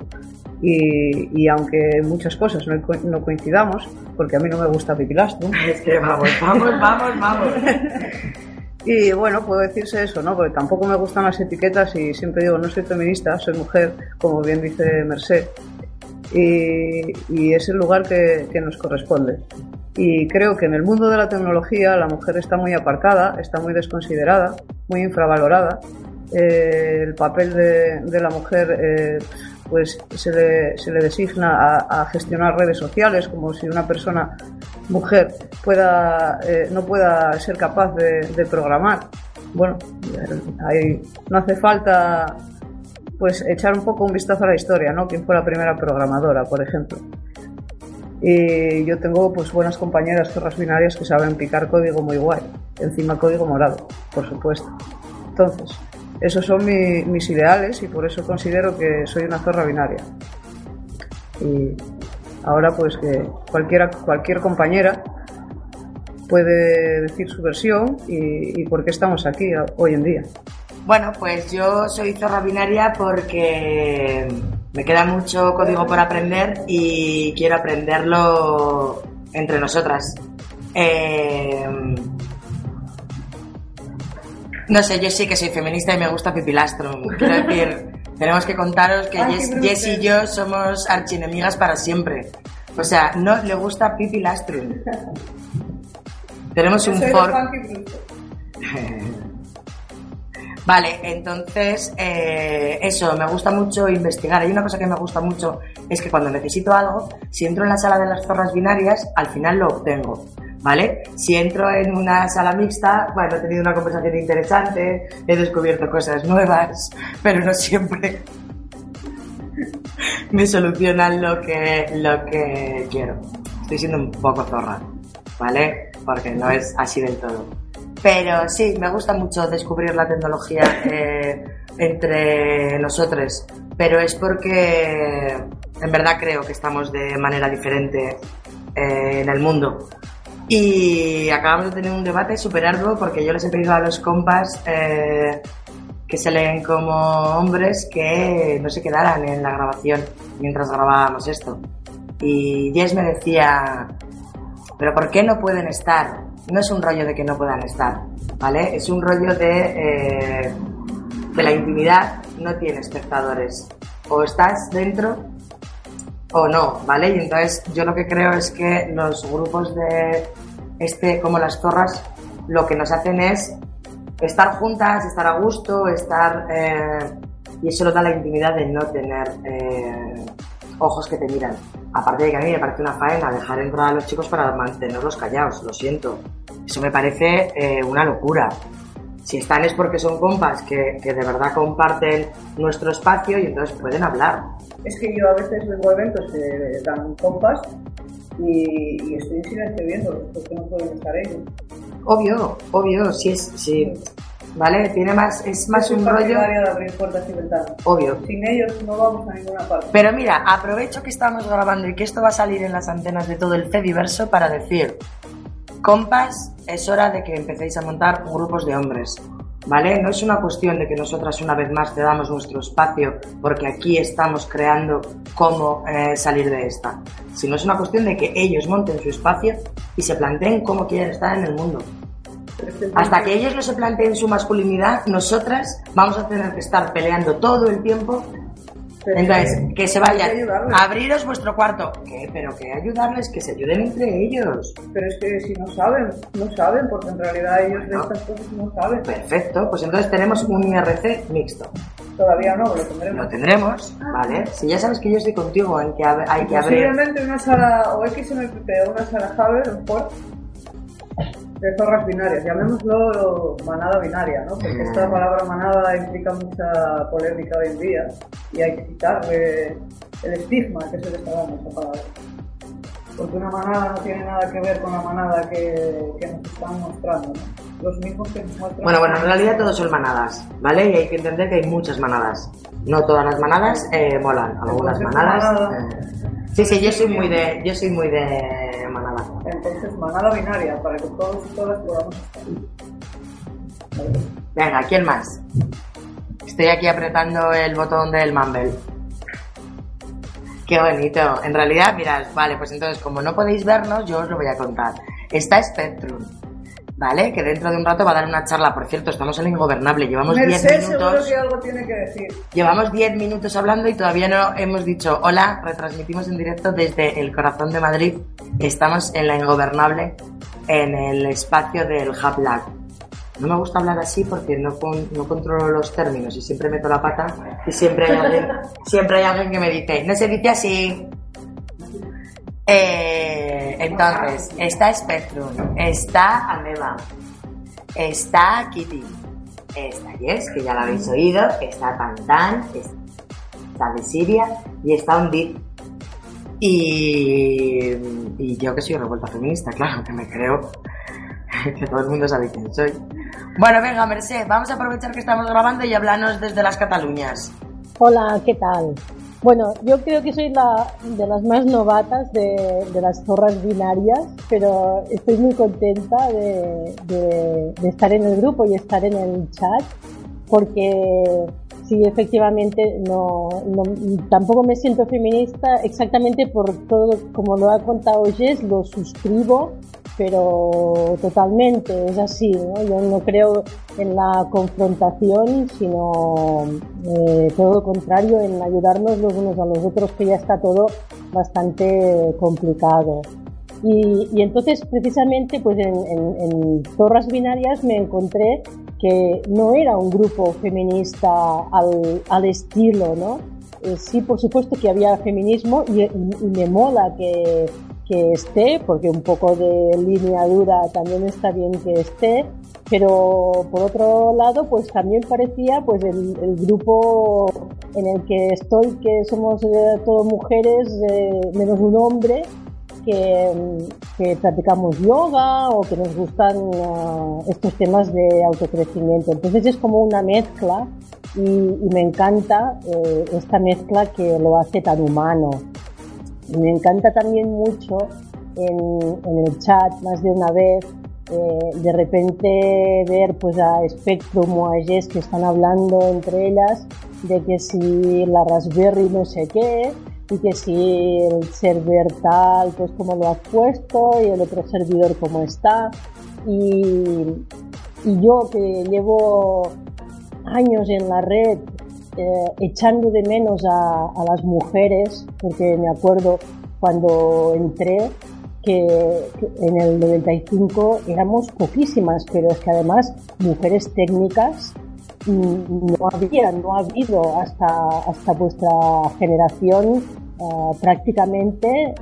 Y, y aunque en muchas cosas no, no coincidamos, porque a mí no me gusta Pipilastrum, Es que vamos, vamos, vamos, vamos. y bueno, puedo decirse eso, ¿no? Porque tampoco me gustan las etiquetas y siempre digo, no soy feminista, soy mujer, como bien dice Merced. Y, es el lugar que, nos corresponde. Y creo que en el mundo de la tecnología la mujer está muy apartada, está muy desconsiderada, muy infravalorada. Eh, el papel de, de la mujer eh, pues se le, se le designa a, gestionar redes sociales como si una persona mujer pueda eh, no pueda ser capaz de, programar. Bueno ahí no hace falta pues echar un poco un vistazo a la historia no quién fue la primera programadora por ejemplo y yo tengo pues buenas compañeras zorras binarias que saben picar código muy guay encima código morado por supuesto. Entonces esos son mi- mis ideales y por eso considero que soy una zorra binaria y ahora pues que cualquiera cualquier compañera puede decir su versión y, por qué estamos aquí hoy en día Bueno, pues yo soy zorra binaria porque me queda mucho código por aprender y quiero aprenderlo entre nosotras. Eh, no sé, yo sí que soy feminista y me gusta Pipilastro. Quiero decir, tenemos que contaros que Ay, Jess, y yo somos archienemigas para siempre. O sea, no le gusta Pipilastro. Tenemos un fork. Vale, entonces eh, eso, me gusta mucho investigar. Hay una cosa que me gusta mucho, es que cuando necesito algo, si entro en la sala de las zorras binarias, al final lo obtengo. ¿Vale? Si entro en una sala mixta, bueno, he tenido una conversación interesante, he descubierto cosas nuevas, pero no siempre me solucionan lo que, lo que quiero. Estoy siendo un poco zorra, ¿vale? Porque no es así del todo. Pero sí, me gusta mucho descubrir la tecnología eh, entre nosotros, pero es porque en verdad creo que estamos de manera diferente eh, en el mundo. Y acabamos de tener un debate súper arduo porque yo les he pedido a los compas eh, que se leen como hombres que no se quedaran en la grabación mientras grabábamos esto. Y Jess me decía, pero ¿por qué no pueden estar? No es un rollo de que no puedan estar, ¿vale? Es un rollo de eh, que la intimidad no tiene espectadores. O estás dentro o no, ¿vale? Y entonces yo lo que creo es que los grupos de este, como las zorras, lo que nos hacen es estar juntas, estar a gusto, estar... Eh, y eso lo da la intimidad de no tener eh, ojos que te miran. Aparte de que a mí me parece una faena dejar entrar a los chicos para mantenerlos callados, lo siento. Eso me parece eh, una locura. Si están es porque son compas que, que, de verdad comparten nuestro espacio y entonces pueden hablar. Es que yo a veces vengo a eventos que dan compas y, y estoy en silencio viéndolos porque no pueden estar ellos. Obvio, obvio, si es, si, ¿vale? Tiene más, es más un rollo. partidaria de abrir puertas y ventanas. Obvio. Sin ellos no vamos a ninguna parte. Pero mira, aprovecho que estamos grabando y que esto va a salir en las antenas de todo el Fediverso para decir, compas, es hora de que empecéis a montar grupos de hombres. ¿Vale? No es una cuestión de que nosotras una vez más cedamos nuestro espacio porque aquí estamos creando cómo eh, salir de esta, sino es una cuestión de que ellos monten su espacio y se planteen cómo quieren estar en el mundo. Hasta que ellos no se planteen su masculinidad, nosotras vamos a tener que estar peleando todo el tiempo. Entonces, que se vayan. que. Abriros vuestro cuarto. ¿Qué? Pero que ayudarles, que se ayuden entre ellos. Pero es que si no saben, no saben, porque en realidad ellos de estas cosas no saben. Perfecto, pues entonces tenemos un IRC mixto. Todavía no, lo tendremos. Lo tendremos, ¿vale? Si ya sabes que yo estoy contigo en que hay que abrir. Posiblemente una sala o XMPP o una sala Haber o Ford de zorras binarias, llamémoslo manada binaria, ¿no? Porque esta palabra manada implica mucha polémica hoy en día y hay que quitarle el estigma que se le está dando a esa palabra. Porque una manada no tiene nada que ver con la manada que, que nos están mostrando, ¿no? Los mismos que nos muestran. Bueno, bueno, en realidad todos son manadas, ¿vale? Y hay que entender que hay muchas manadas. No todas las manadas eh, molan, algunas manadas. manada- eh, Sí, sí, yo soy muy de, yo soy muy de. Entonces, manada binaria, para que todos y todas podamos estar. Venga, ¿quién más? Estoy aquí apretando el botón del Mumble. Qué bonito. En realidad, mirad, vale, pues entonces, como no podéis vernos, yo os lo voy a contar. Está Spectrum, ¿vale? Que dentro de un rato va a dar una charla. Por cierto, estamos en la ingobernable. Llevamos 10 Merced seguro minutos. que algo tiene que decir. Llevamos 10 minutos hablando y todavía no hemos dicho hola. Retransmitimos en directo desde el corazón de Madrid. Estamos en la ingobernable, en el espacio del Hub Lab. No me gusta hablar así porque no, con- no controlo los términos y siempre meto la pata y siempre hay alguien, siempre hay alguien que me dice, no se dice así. Eh, entonces, está Spectrum, está Ameba, está Kitty, está Yes, que ya la habéis oído, está Tantan, está de Siria y está un Deep. Y, y yo que soy revuelta feminista, claro, que me creo que todo el mundo sabe quién soy. Bueno, venga, Merced, vamos a aprovechar que estamos grabando y hablarnos desde las Cataluñas. Hola, ¿qué tal? Bueno, yo creo que soy la de las más novatas de, las zorras binarias, pero estoy muy contenta de estar en el grupo y estar en el chat, porque sí, efectivamente, no, no- tampoco me siento feminista exactamente por todo, como lo ha contado Jess, lo suscribo, pero totalmente, es así, ¿no? Yo no creo en la confrontación, sino eh, todo lo contrario, en ayudarnos los unos a los otros, que ya está todo bastante complicado. Y, y entonces, precisamente, pues en, en- en Zorras Binarias me encontré que no era un grupo feminista al, al estilo, ¿no? Eh, sí, por supuesto que había feminismo y, y- y me mola que, que esté, porque un poco de línea dura también está bien que esté, pero por otro lado, pues también parecía pues el, grupo en el que estoy, que somos eh, todas mujeres, eh, menos un hombre, que, que practicamos yoga o que nos gustan ah, estos temas de autocrecimiento. Entonces es como una mezcla y, y me encanta eh, esta mezcla que lo hace tan humano. Me encanta también mucho en, en el chat más de una vez eh, de repente ver pues a Spectrum o a Jess que están hablando entre ellas de que si la Raspberry no sé qué y que si el server tal pues como lo has puesto y el otro servidor como está. Y, y yo que llevo años en la red eh, echando de menos a, las mujeres porque me acuerdo cuando entré que, en el 95 éramos poquísimas, pero es que además mujeres técnicas mm, no había, no ha habido hasta, hasta vuestra generación eh, prácticamente eh,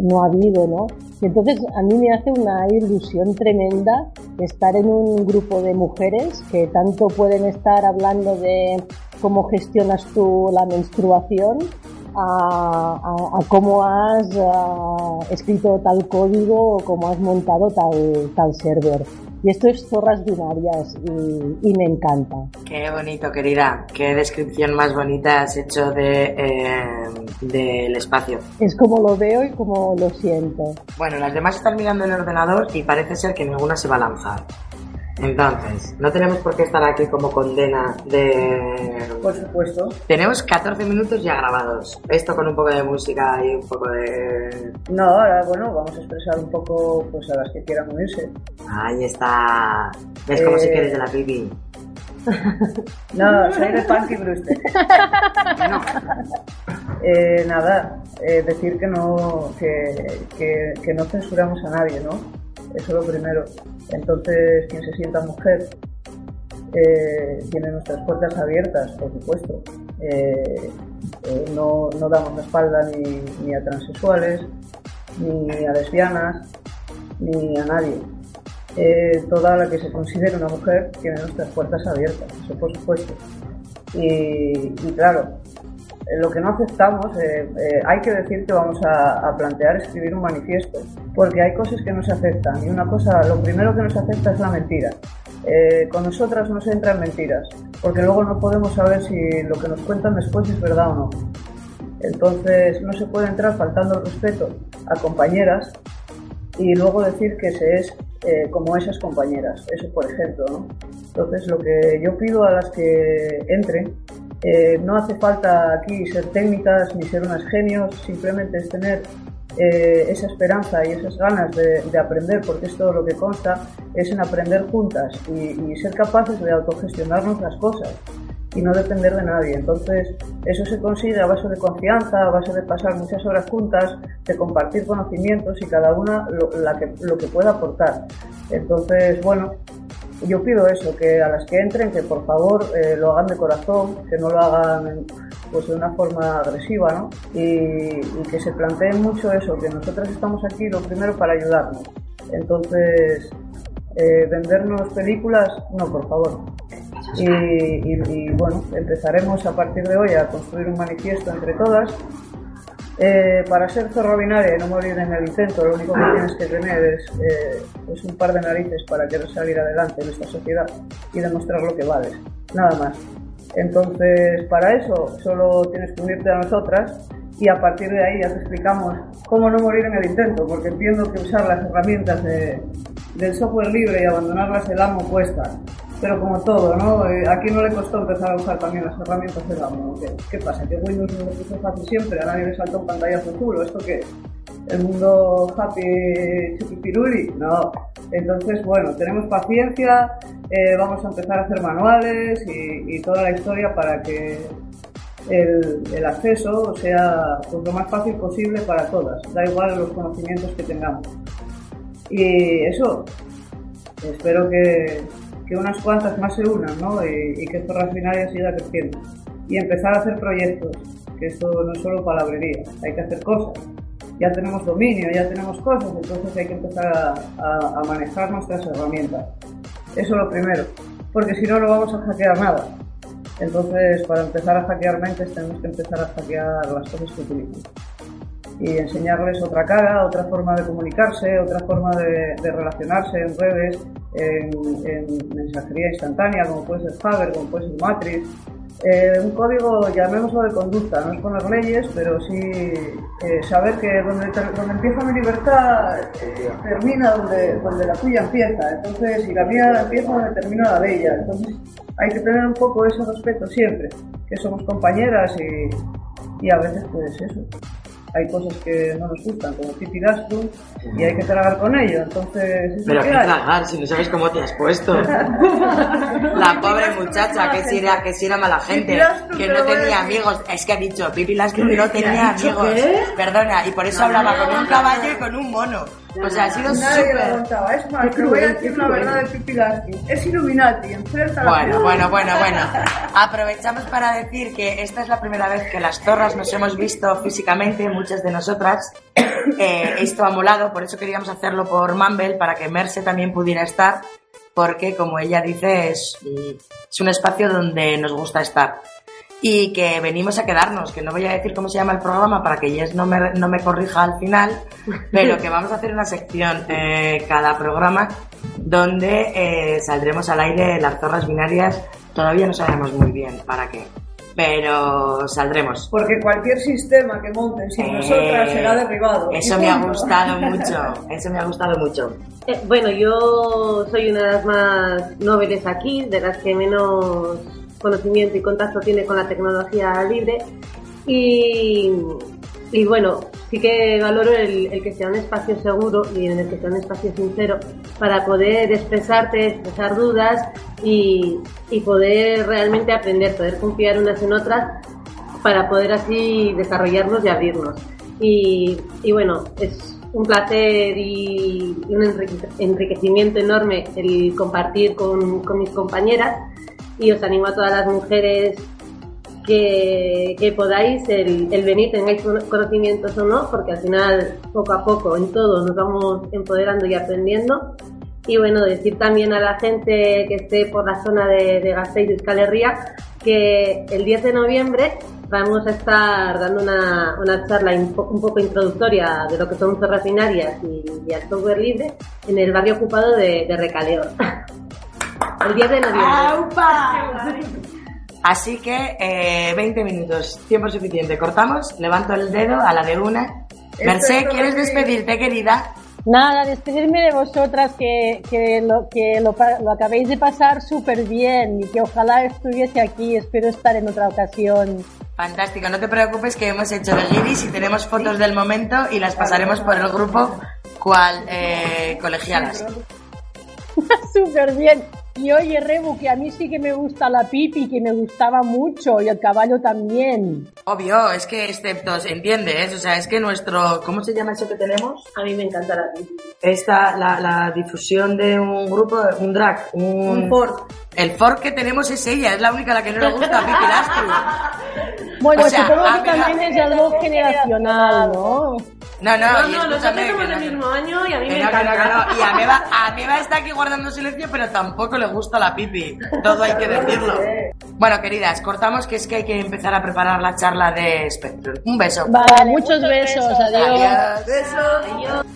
no ha habido, ¿no? Entonces a mí me hace una ilusión tremenda estar en un grupo de mujeres que tanto pueden estar hablando de cómo gestionas tú la menstruación a, cómo has escrito tal código o cómo has montado tal, tal server. Y esto es zorras binarias y, me encanta. Qué bonito, querida. Qué descripción más bonita has hecho de eh, del espacio. Es como lo veo y como lo siento. Bueno, las demás están mirando el ordenador y parece ser que ninguna se va a lanzar. Entonces, no tenemos por qué estar aquí como condena de... Por supuesto. Tenemos 14 minutos ya grabados. Esto con un poco de música y un poco de... No, ahora, bueno, vamos a expresar un poco pues a las que quieran unirse. Ahí está. ¿Ves como si quieres de la pipi? no, soy de Punky Brewster. no. Eh, nada, eh, decir que no, que, que, que no censuramos a nadie, ¿no? Eso es lo primero. Entonces, quien se sienta mujer eh, tiene nuestras puertas abiertas, por supuesto. Eh, eh, no, damos la espalda ni, a transexuales, ni a lesbianas, ni a nadie. toda la que se considere una mujer tiene nuestras puertas abiertas, eso por supuesto. y claro, lo que no aceptamos, eh, eh, hay que decir que vamos a, plantear escribir un manifiesto, porque hay cosas que no se aceptan y una cosa, lo primero que nos acepta es la mentira. con nosotras no se entran mentiras, porque luego no podemos saber si lo que nos cuentan después es verdad o no. Entonces no se puede entrar faltando el respeto a compañeras y luego decir que se es como esas compañeras, eso por ejemplo. Entonces lo que yo pido a las que entren eh, no hace falta aquí ser técnicas ni ser unas genios, simplemente es tener eh, esa esperanza y esas ganas de, aprender, porque es todo lo que consta, es en aprender juntas y, ser capaces de autogestionarnos las cosas y no depender de nadie. Entonces, eso se consigue a base de confianza, a base de pasar muchas horas juntas, de compartir conocimientos y cada una lo, que, lo que pueda aportar. Entonces, bueno, yo pido eso, que a las que entren, que por favor eh, lo hagan de corazón, que no lo hagan pues de una forma agresiva, ¿no? Y, que se planteen mucho eso, que nosotros estamos aquí lo primero para ayudarnos. Entonces, eh, vendernos películas, no, por favor. y, bueno, empezaremos a partir de hoy a construir un manifiesto entre todas eh, para ser zorro binaria y no morir en el intento, lo único que tienes que tener es, eh, pues un par de narices para querer salir adelante en esta sociedad y demostrar lo que vales. Nada más. Entonces, para eso solo tienes que unirte a nosotras y a partir de ahí ya te explicamos cómo no morir en el intento, porque entiendo que usar las herramientas del software libre y abandonarlas el amo cuesta pero como todo, ¿no? Eh, aquí no le costó empezar a usar también las herramientas de Gamo. ¿Qué, ¿Qué pasa? ¿Que Windows no lo puso fácil siempre? A nadie le saltó un pantallazo culo. ¿Esto qué ¿El mundo happy chupipiruli? No. Entonces, bueno, tenemos paciencia, eh, vamos a empezar a hacer manuales y, toda la historia para que el, el, acceso sea pues, lo más fácil posible para todas, da igual los conocimientos que tengamos. Y eso, espero que, que unas cuantas más se unan, ¿no? Y, que Zorras Binarias siga creciendo. Y empezar a hacer proyectos, que esto no es solo palabrería, hay que hacer cosas. Ya tenemos dominio, ya tenemos cosas, entonces hay que empezar a, manejar nuestras herramientas. Eso es lo primero, porque si no, no vamos a hackear nada. Entonces, para empezar a hackear mentes, tenemos que empezar a hackear las cosas que utilizan y enseñarles otra cara, otra forma de comunicarse, otra forma de, relacionarse en redes, en, mensajería instantánea, como puede ser Faber, como puede ser Matrix, eh, un código, llamémoslo de conducta, no es poner leyes, pero sí eh, saber que donde, donde empieza mi libertad eh, termina donde, donde la tuya empieza. Entonces, y la mía empieza donde termina la de ella. Entonces, hay que tener un poco ese respeto siempre, que somos compañeras y, y a veces, pues eso. Hay cosas que no nos gustan, como Pipi Gastro, y hay que tragar con ello. Entonces, Pero que tragar, si no sabes cómo te has puesto. La pobre muchacha, que si era, que si era mala gente, que no tenía amigos. Es que ha dicho, Pipi Lastro que no ¿Qué tenía amigos. Perdona, y por eso hablaba con un caballo y con un mono. O sea, ha sido Nadie lo. Es más, te voy a decir la verdad de Pipi Lasky. Es Illuminati, enfrenta la Bueno, bueno, bueno, bueno. Aprovechamos para decir que esta es la primera vez que las zorras nos hemos visto físicamente, muchas de nosotras. Eh, esto ha molado, por eso queríamos hacerlo por Mumble, para que Merce también pudiera estar, porque como ella dice, es, mm, es un espacio donde nos gusta estar. Y que venimos a quedarnos, que no voy a decir cómo se llama el programa para que Jess no me, no me corrija al final, pero que vamos a hacer una sección eh, cada programa donde eh, saldremos al aire las zorras binarias. Todavía no sabemos muy bien para qué, pero saldremos. Porque cualquier sistema que monten sin nosotras Eh, será derribado. Eso me ha gustado mucho, eso me ha gustado mucho. Eh, bueno, yo soy una de las más nobles aquí, de las que menos conocimiento y contacto tiene con la tecnología libre. Y, y bueno, sí que valoro el, el que sea un espacio seguro y en el que sea un espacio sincero para poder expresarte, expresar dudas y, y poder realmente aprender, poder confiar unas en otras para poder así desarrollarnos y abrirnos. Y, y bueno, es un placer y un enrique- enriquecimiento enorme el compartir con, con mis compañeras y os animo a todas las mujeres que, que podáis el, el venir, tengáis cono- conocimientos o no, porque al final poco a poco en todo nos vamos empoderando y aprendiendo. Y bueno, decir también a la gente que esté por la zona de, de Gasteiz y Euskal Herria que el 10 de noviembre vamos a estar dando una, una charla un, po- un poco introductoria de lo que son zorras binarias y, y el software libre en el barrio ocupado de, de Recaleo. El 10 de noviembre. Así que eh, 20 minutos, tiempo suficiente. Cortamos, levanto el dedo a la de una. Merced, ¿quieres despedirte, querida? Nada, despedirme de vosotras, que, que, lo, que lo, lo acabéis de pasar súper bien y que ojalá estuviese aquí. Espero estar en otra ocasión. Fantástico, no te preocupes que hemos hecho de guiris y tenemos fotos del momento y las pasaremos por el grupo cual eh, colegialas. súper bien. Y oye, Rebu, que a mí sí que me gusta la pipi, que me gustaba mucho, y el caballo también. Obvio, es que excepto, ¿entiendes? O sea, es que nuestro, ¿cómo se llama eso que tenemos? A mí me encanta la Esta, la, la difusión de un grupo, un drag, un... Un fork. El fork que tenemos es ella, es la única a la que no le gusta Pipi Lastru. Bueno, O sea, supongo a que la- también es algo generacional, ¿no? No, no, No, y no, nosotros somos del no- mismo año y a mí me no, no, encanta. no. Y Ameba, Ameba está aquí guardando silencio, pero tampoco le gusta la pipi. Todo hay que decirlo. Bueno, queridas, cortamos que es que hay que empezar a preparar la charla de Spectrum. Un beso. Vale, muchos, besos, adiós. Adiós. En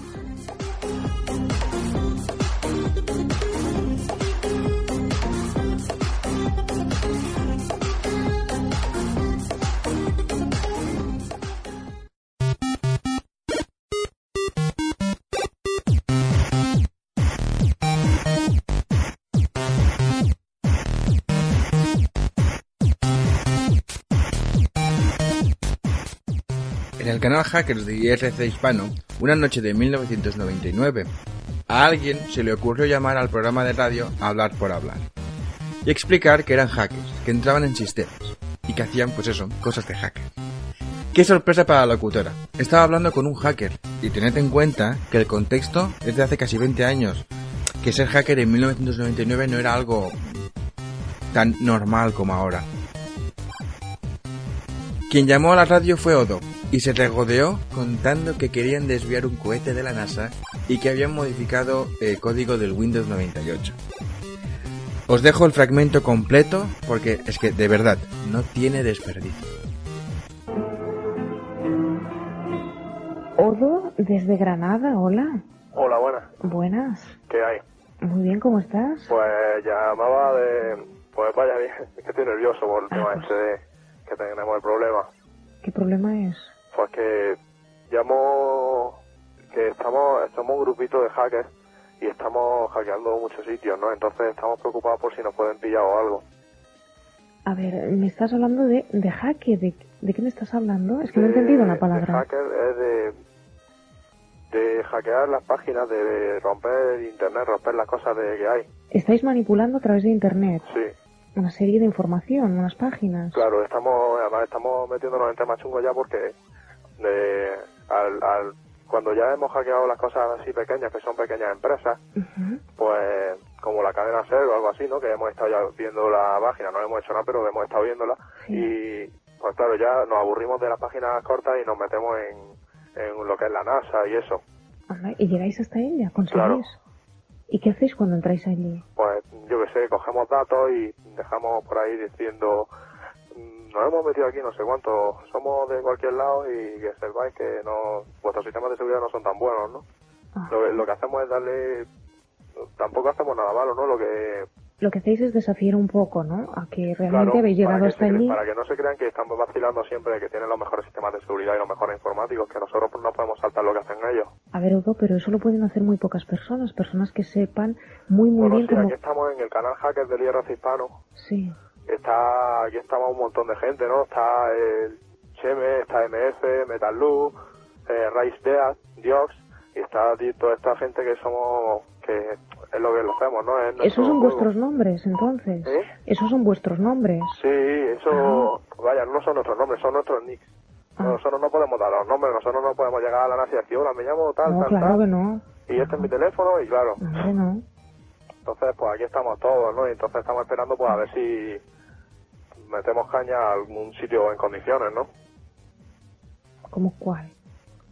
canal Hackers de IRC Hispano, una noche de 1999, a alguien se le ocurrió llamar al programa de radio Hablar por Hablar y explicar que eran hackers, que entraban en sistemas y que hacían, pues eso, cosas de hacker. ¡Qué sorpresa para la locutora! Estaba hablando con un hacker y tened en cuenta que el contexto es de hace casi 20 años, que ser hacker en 1999 no era algo tan normal como ahora. Quien llamó a la radio fue Odo y se regodeó contando que querían desviar un cohete de la NASA y que habían modificado el código del Windows 98. Os dejo el fragmento completo porque es que de verdad no tiene desperdicio. Odo, desde Granada, hola. Hola, buenas. Buenas. ¿Qué hay? Muy bien, ¿cómo estás? Pues llamaba de, Pues vaya bien, es que estoy nervioso por el tema este de que tenemos el problema. ¿Qué problema es? Pues que llamo que estamos, estamos un grupito de hackers y estamos hackeando muchos sitios, ¿no? Entonces estamos preocupados por si nos pueden pillar o algo. A ver, me estás hablando de, de hacke, ¿De, ¿de qué me estás hablando? Es que no he entendido la De palabra. hacker es de, de hackear las páginas, de romper internet, romper las cosas de que hay. Estáis manipulando a través de Internet Sí, una serie de información, unas páginas. claro, estamos, además estamos metiéndonos en temas chungos ya porque de, al, al, cuando ya hemos hackeado las cosas así pequeñas, que son pequeñas empresas, pues como la cadena SER o algo así, ¿no? Que hemos estado ya viendo la página, no hemos hecho nada, pero hemos estado viéndola y pues claro, ya nos aburrimos de las páginas cortas y nos metemos en, en lo que es la NASA y eso. ¿Y llegáis hasta ella? ¿Conseguís? Claro. ¿Y qué hacéis cuando entráis allí? Pues yo que sé, cogemos datos y dejamos por ahí diciendo "Mm, nos hemos metido aquí no sé cuánto, somos de cualquier lado y que sepáis que no vuestros sistemas de seguridad no son tan buenos, ¿no? Lo, que- lo que hacemos es darle tampoco hacemos nada malo, ¿no? Lo que Lo que hacéis es desafiar un poco, ¿no? A que realmente claro, habéis llegado hasta allí. para que no se crean que estamos vacilando siempre de que tienen los mejores sistemas de seguridad y los mejores informáticos, que nosotros no podemos saltar lo que hacen ellos. A ver, Udo, pero eso lo pueden hacer muy pocas personas, personas que sepan muy, muy Bueno, bien sí, cómo... aquí estamos en el canal Hacker del IRC Hispano, Sí. Está aquí estamos un montón de gente, ¿no? Está el Cheme, está MF, Metalú, eh, Rice Dead, Diox, y está toda esta gente que somos, que es lo que lo hacemos, ¿no? Es Esos son juego. vuestros nombres, entonces. ¿Eh? Esos son vuestros nombres. Sí, eso, vaya, no son nuestros nombres, son nuestros nicks. Ah. Nosotros no podemos dar los nombres, nosotros no podemos llegar a la nación y decir, hola, me llamo tal, No, tal, claro tal, que no. y este es mi teléfono, y claro, Hombre, no. entonces pues aquí estamos todos, ¿no? Y entonces estamos esperando pues a ver si metemos caña a algún sitio en condiciones, ¿no? ¿Cómo cuál?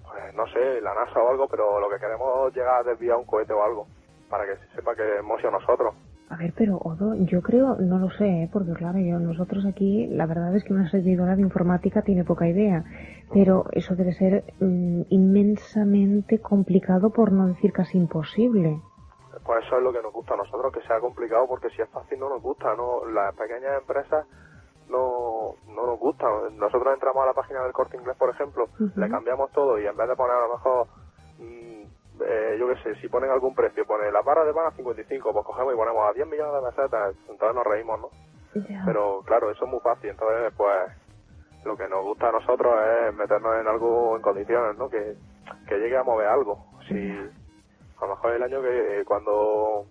Pues no sé, la NASA o algo, pero lo que queremos es llegar a desviar un cohete o algo, para que se sepa que hemos sido nosotros. A ver, pero Odo, yo creo, no lo sé, ¿eh? porque claro, yo, nosotros aquí, la verdad es que una servidora de informática tiene poca idea, pero eso debe ser mm, inmensamente complicado, por no decir casi imposible. Pues eso es lo que nos gusta a nosotros, que sea complicado, porque si es fácil no nos gusta, ¿no? Las pequeñas empresas no, no nos gustan. Nosotros entramos a la página del Corte Inglés, por ejemplo, le cambiamos todo y en vez de poner a lo mejor, mm, eh, yo qué sé, si ponen algún precio, pone la barra de pan a 55, pues cogemos y ponemos a 10 millones de pesetas, entonces nos reímos, ¿no? Pero claro, eso es muy fácil, entonces pues lo que nos gusta a nosotros es meternos en algo en condiciones, ¿no? Que, que llegue a mover algo. Si a lo mejor el año que eh, cuando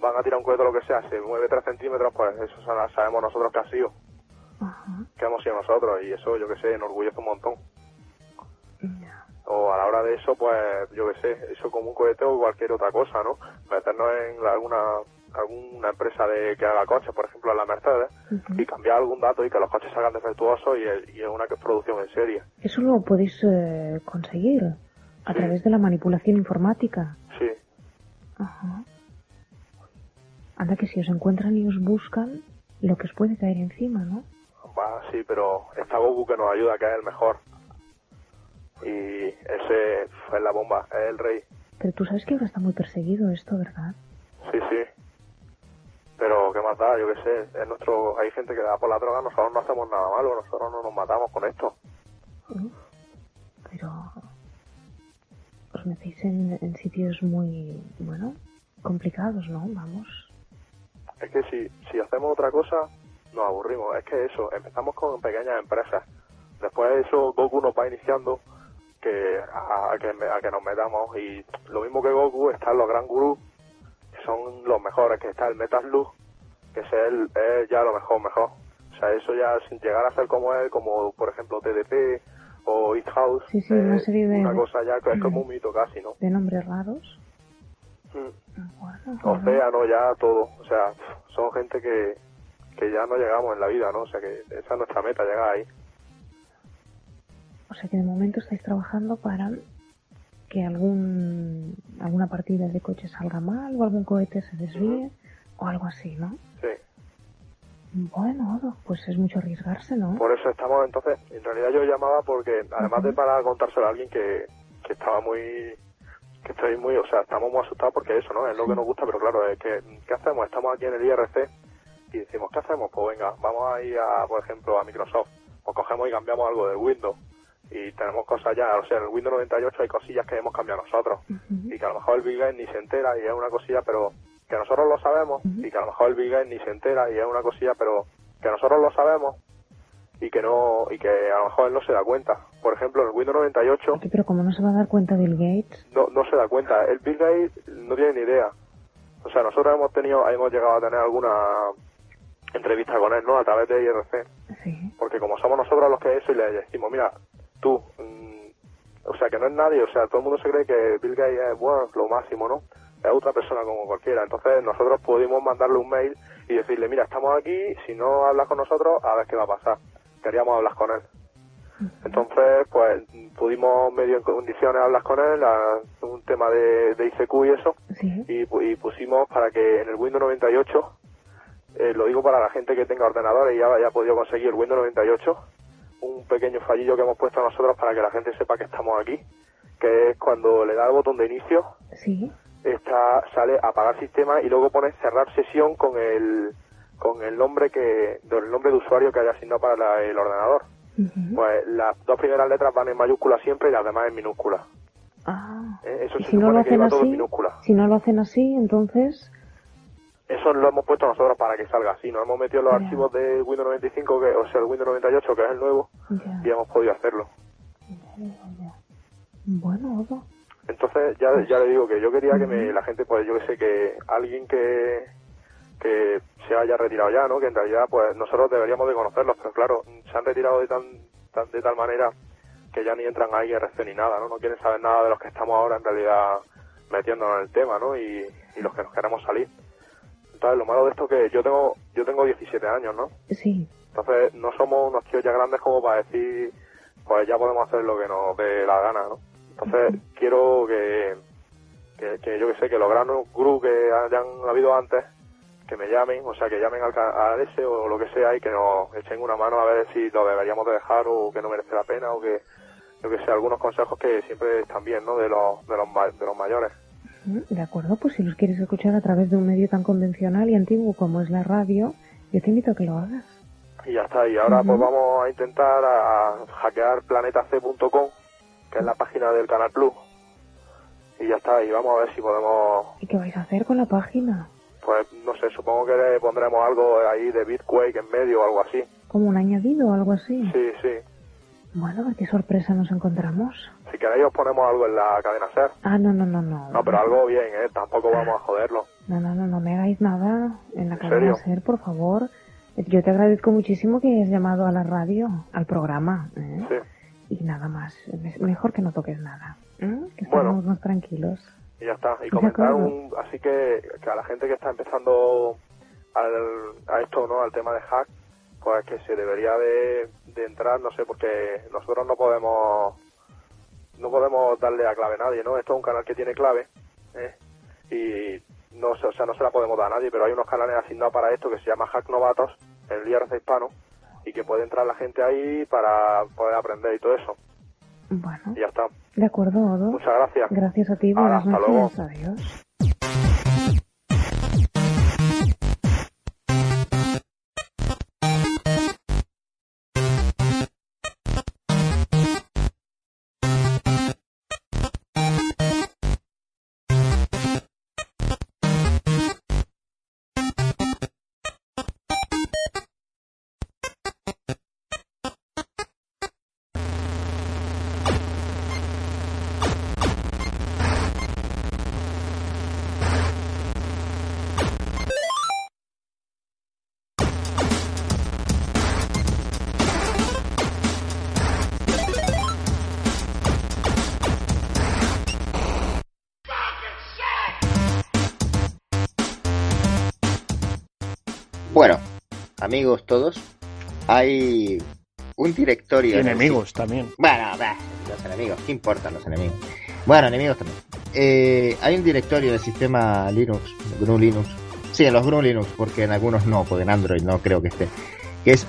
van a tirar un cohete o lo que sea se mueve 3 centímetros, pues eso sa- sabemos nosotros que ha sido, que hemos sido nosotros y eso yo que sé, enorgullece un montón. O a la hora de eso, pues yo que sé, eso como un cohete o cualquier otra cosa, ¿no? Meternos en la- alguna alguna empresa de que haga coches, por ejemplo en la Mercedes, y cambiar algún dato y que los coches salgan defectuosos y, y es una producción en serie. Eso lo podéis eh, conseguir a través de la manipulación informática. Sí, Ajá. Anda que si os encuentran y os buscan, lo que os puede caer encima, ¿no? va, sí, pero está Goku que nos ayuda, es el mejor. Y ese es la bomba, es el rey. Pero tú sabes que ahora está muy perseguido esto, ¿verdad? Sí, sí. Pero qué más da, yo qué sé, es nuestro, hay gente que da por la droga, nosotros no hacemos nada malo, nosotros no nos matamos con esto. Pero os metéis en, en sitios muy, bueno, complicados, ¿no? Vamos. Es que si, si hacemos otra cosa, nos aburrimos. Es que eso, empezamos con pequeñas empresas. Después de eso, Goku nos va iniciando que a, a que, a que nos metamos. Y lo mismo que Goku, están los Gran Gurú, que son los mejores, que está el Metal Slug, que es, el, es ya lo mejor, mejor. O sea, eso ya sin llegar a ser como él, como por ejemplo TDP o It House, Sí, sí, una eh, serie de- una cosa ya que es como un mito casi, ¿no? De nombres raros. Mm. Océano, ya todo. O sea, son gente que, que ya no llegamos en la vida, ¿no? O sea, que esa es nuestra meta, llegar ahí. O sea que de momento estáis trabajando para que algún alguna partida de coche salga mal o algún cohete se desvíe o algo así, ¿no? Sí. Bueno, pues es mucho arriesgarse, ¿no? Por eso estamos, entonces, en realidad yo llamaba porque, además de para contárselo a alguien que, que estaba muy, que estoy muy, o sea, estamos muy asustados porque eso, ¿no? Es lo que nos gusta, pero claro, es que, ¿qué hacemos? Estamos aquí en el IRC y decimos, ¿qué hacemos? Pues venga, vamos a ir a, por ejemplo, a Microsoft. Pues cogemos y cambiamos algo del Windows. Y tenemos cosas ya, o sea, en el Windows 98 hay cosillas que hemos cambiado nosotros. Y que a lo mejor el Big Game ni se entera y es una cosilla, pero que nosotros lo sabemos. Y que a lo mejor el Big Game ni se entera y es una cosilla, pero que nosotros lo sabemos y que no y que a lo mejor él no se da cuenta. Por ejemplo, en el Windows 98 Sí, pero ¿cómo no se va a dar cuenta Bill Gates? no, no se da cuenta. El Bill Gates no tiene ni idea. O sea, nosotros hemos tenido, hemos llegado a tener alguna entrevista con él, ¿no? A través de IRC. Porque como somos nosotros los que eso y le decimos, mira, tú, mm, o sea, que no es nadie, o sea, todo el mundo se cree que Bill Gates es, bueno, lo máximo, ¿no? Es otra persona como cualquiera. Entonces nosotros pudimos mandarle un mail y decirle, mira, estamos aquí, si no hablas con nosotros, a ver qué va a pasar. Queríamos hablar con él. Entonces, pues pudimos medio en condiciones hablar con él, a un tema de, de ICQ y eso, y, pu- y pusimos para que en el Windows 98, eh, lo digo para la gente que tenga ordenadores y ya haya podido conseguir el Windows 98, un pequeño fallillo que hemos puesto nosotros para que la gente sepa que estamos aquí, que es cuando le da el botón de inicio, Sí. está, sale apagar sistema y luego pone cerrar sesión con el con el nombre que del nombre de usuario que haya asignado para la- el ordenador. Pues las dos primeras letras van en mayúscula siempre y las demás en minúscula. Ah. Eh, Eso Y si no lo hacen lleva todo en así, minúscula. si no lo hacen así, entonces Eso lo hemos puesto nosotros para que salga así. Nos hemos metido los archivos de Windows 95, que, o sea, el Windows 98, que es el nuevo, y hemos podido hacerlo. bueno, Odo. Entonces, ya, ya le digo que yo quería que me, la gente, pues yo que sé, que alguien que, que se haya retirado ya, ¿no? Que en realidad, pues nosotros deberíamos de conocerlos, pero claro, se han retirado de, tan, tan- de tal manera que ya ni entran ahí a RC ni nada, ¿no? No quieren saber nada de los que estamos ahora en realidad metiéndonos en el tema, ¿no? Y, y los que nos queremos salir. Entonces, lo malo de esto es que yo tengo, yo tengo 17 años, ¿no? Sí. Entonces, no somos unos tíos ya grandes como para decir, pues ya podemos hacer lo que nos dé la gana, ¿no? Entonces, quiero que, que, que yo que sé, que los granos gru que hayan habido antes, que me llamen, o sea, que llamen al, al ese o lo que sea y que nos echen una mano a ver si lo deberíamos de dejar o que no merece la pena o que, yo que sé, algunos consejos que siempre están bien, ¿no? De los, de los, de los mayores. Mm, De acuerdo, pues si los quieres escuchar a través de un medio tan convencional y antiguo como es la radio, yo te invito a que lo hagas. Y ya está. Y ahora pues vamos a intentar a hackear planetac.com, que es la página del Canal Plus. Y ya está. Y vamos a ver si podemos, ¿Y qué vais a hacer con la página? Pues no sé, supongo que le pondremos algo ahí de Bitquake en medio o algo así. ¿Como un añadido o algo así? Sí, sí. Bueno, qué sorpresa nos encontramos. Si queréis os ponemos algo en la cadena SER. Ah, no, no, no, no. No, pero algo bien, ¿eh? Tampoco vamos a joderlo. No, no, no, no me hagáis nada en la ¿En cadena serio? SER, por favor. Yo te agradezco muchísimo que hayas llamado a la radio, al programa. ¿eh? Sí. Y nada más. Mejor que no toques nada. ¿eh? Que Bueno. estamos más tranquilos. Y ya está. Y comentar un, así que, que a la gente que está empezando al, a esto, ¿no? Al tema de hack, pues que se debería de, de entrar, no sé, porque nosotros no podemos no podemos darle a clave a nadie, ¿no? Esto es un canal que tiene clave, ¿eh? Y no o sea, no se la podemos dar a nadie, pero hay unos canales asignados para esto que se llama Hack Novatos, el IRC hispano, y que puede entrar la gente ahí para poder aprender y todo eso. Bueno, Y ya está. De acuerdo, Odo. Muchas gracias. Gracias a ti, buenas hasta luego. noches. Adiós. Amigos todos, hay un directorio. Y en enemigos también. Bueno, bah, los enemigos, ¿qué importan los enemigos? Bueno, enemigos también. Eh, hay un directorio del sistema Linux, GNU Linux. Sí, en los GNU Linux, porque en algunos no, porque en Android no creo que esté. Que es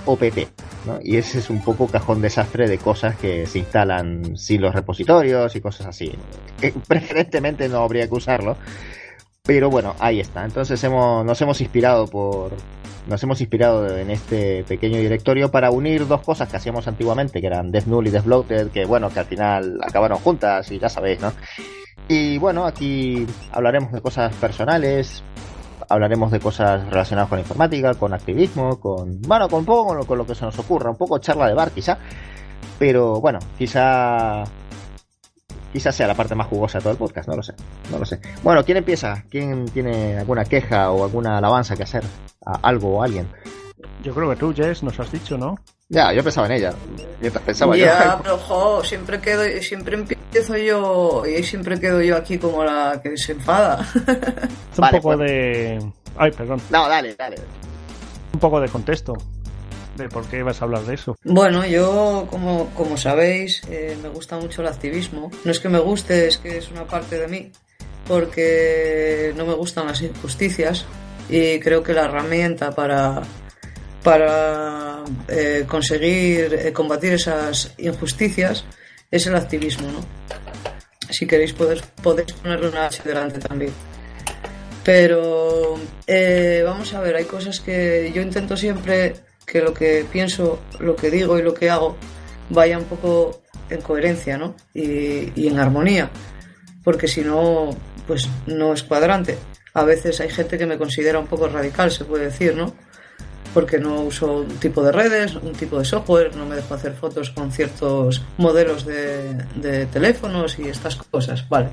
¿no? Y ese es un poco cajón desastre de cosas que se instalan sin los repositorios y cosas así. Que preferentemente no habría que usarlo. Pero bueno, ahí está. Entonces hemos, nos hemos inspirado por. Nos hemos inspirado en este pequeño directorio para unir dos cosas que hacíamos antiguamente, que eran Death Null y Death Bloated, que bueno, que al final acabaron juntas y ya sabéis, ¿no? Y bueno, aquí hablaremos de cosas personales, hablaremos de cosas relacionadas con informática, con activismo, con. Bueno, con poco con lo, con lo que se nos ocurra, un poco charla de bar quizá. Pero bueno, quizá quizás sea la parte más jugosa de todo el podcast, no lo sé, no lo sé. Bueno, ¿quién empieza? ¿Quién tiene alguna queja o alguna alabanza que hacer a algo o a alguien? Yo creo que tú, Jess, nos has dicho, ¿no? Ya, yo pensaba en ella. Mientras pensaba ya, yo. pero jo, siempre quedo, siempre empiezo yo y siempre quedo yo aquí como la que se enfada. Es un poco de. Ay, perdón. No, dale, dale. Un poco de contexto. Por qué vas a hablar de eso. Bueno, yo, como, como sabéis, eh, me gusta mucho el activismo. No es que me guste, es que es una parte de mí, porque no me gustan las injusticias y creo que la herramienta para, para eh, conseguir eh, combatir esas injusticias es el activismo, ¿no? Si queréis podéis, podéis ponerle una delante también. Pero vamos a ver, hay cosas que yo intento siempre que lo que pienso, lo que digo y lo que hago vaya un poco en coherencia, ¿no? Y, en armonía, porque si no, pues no es cuadrante. A veces hay gente que me considera un poco radical, se puede decir, ¿no? Porque no uso un tipo de redes, un tipo de software, no me dejo hacer fotos con ciertos modelos de, de teléfonos y estas cosas, vale.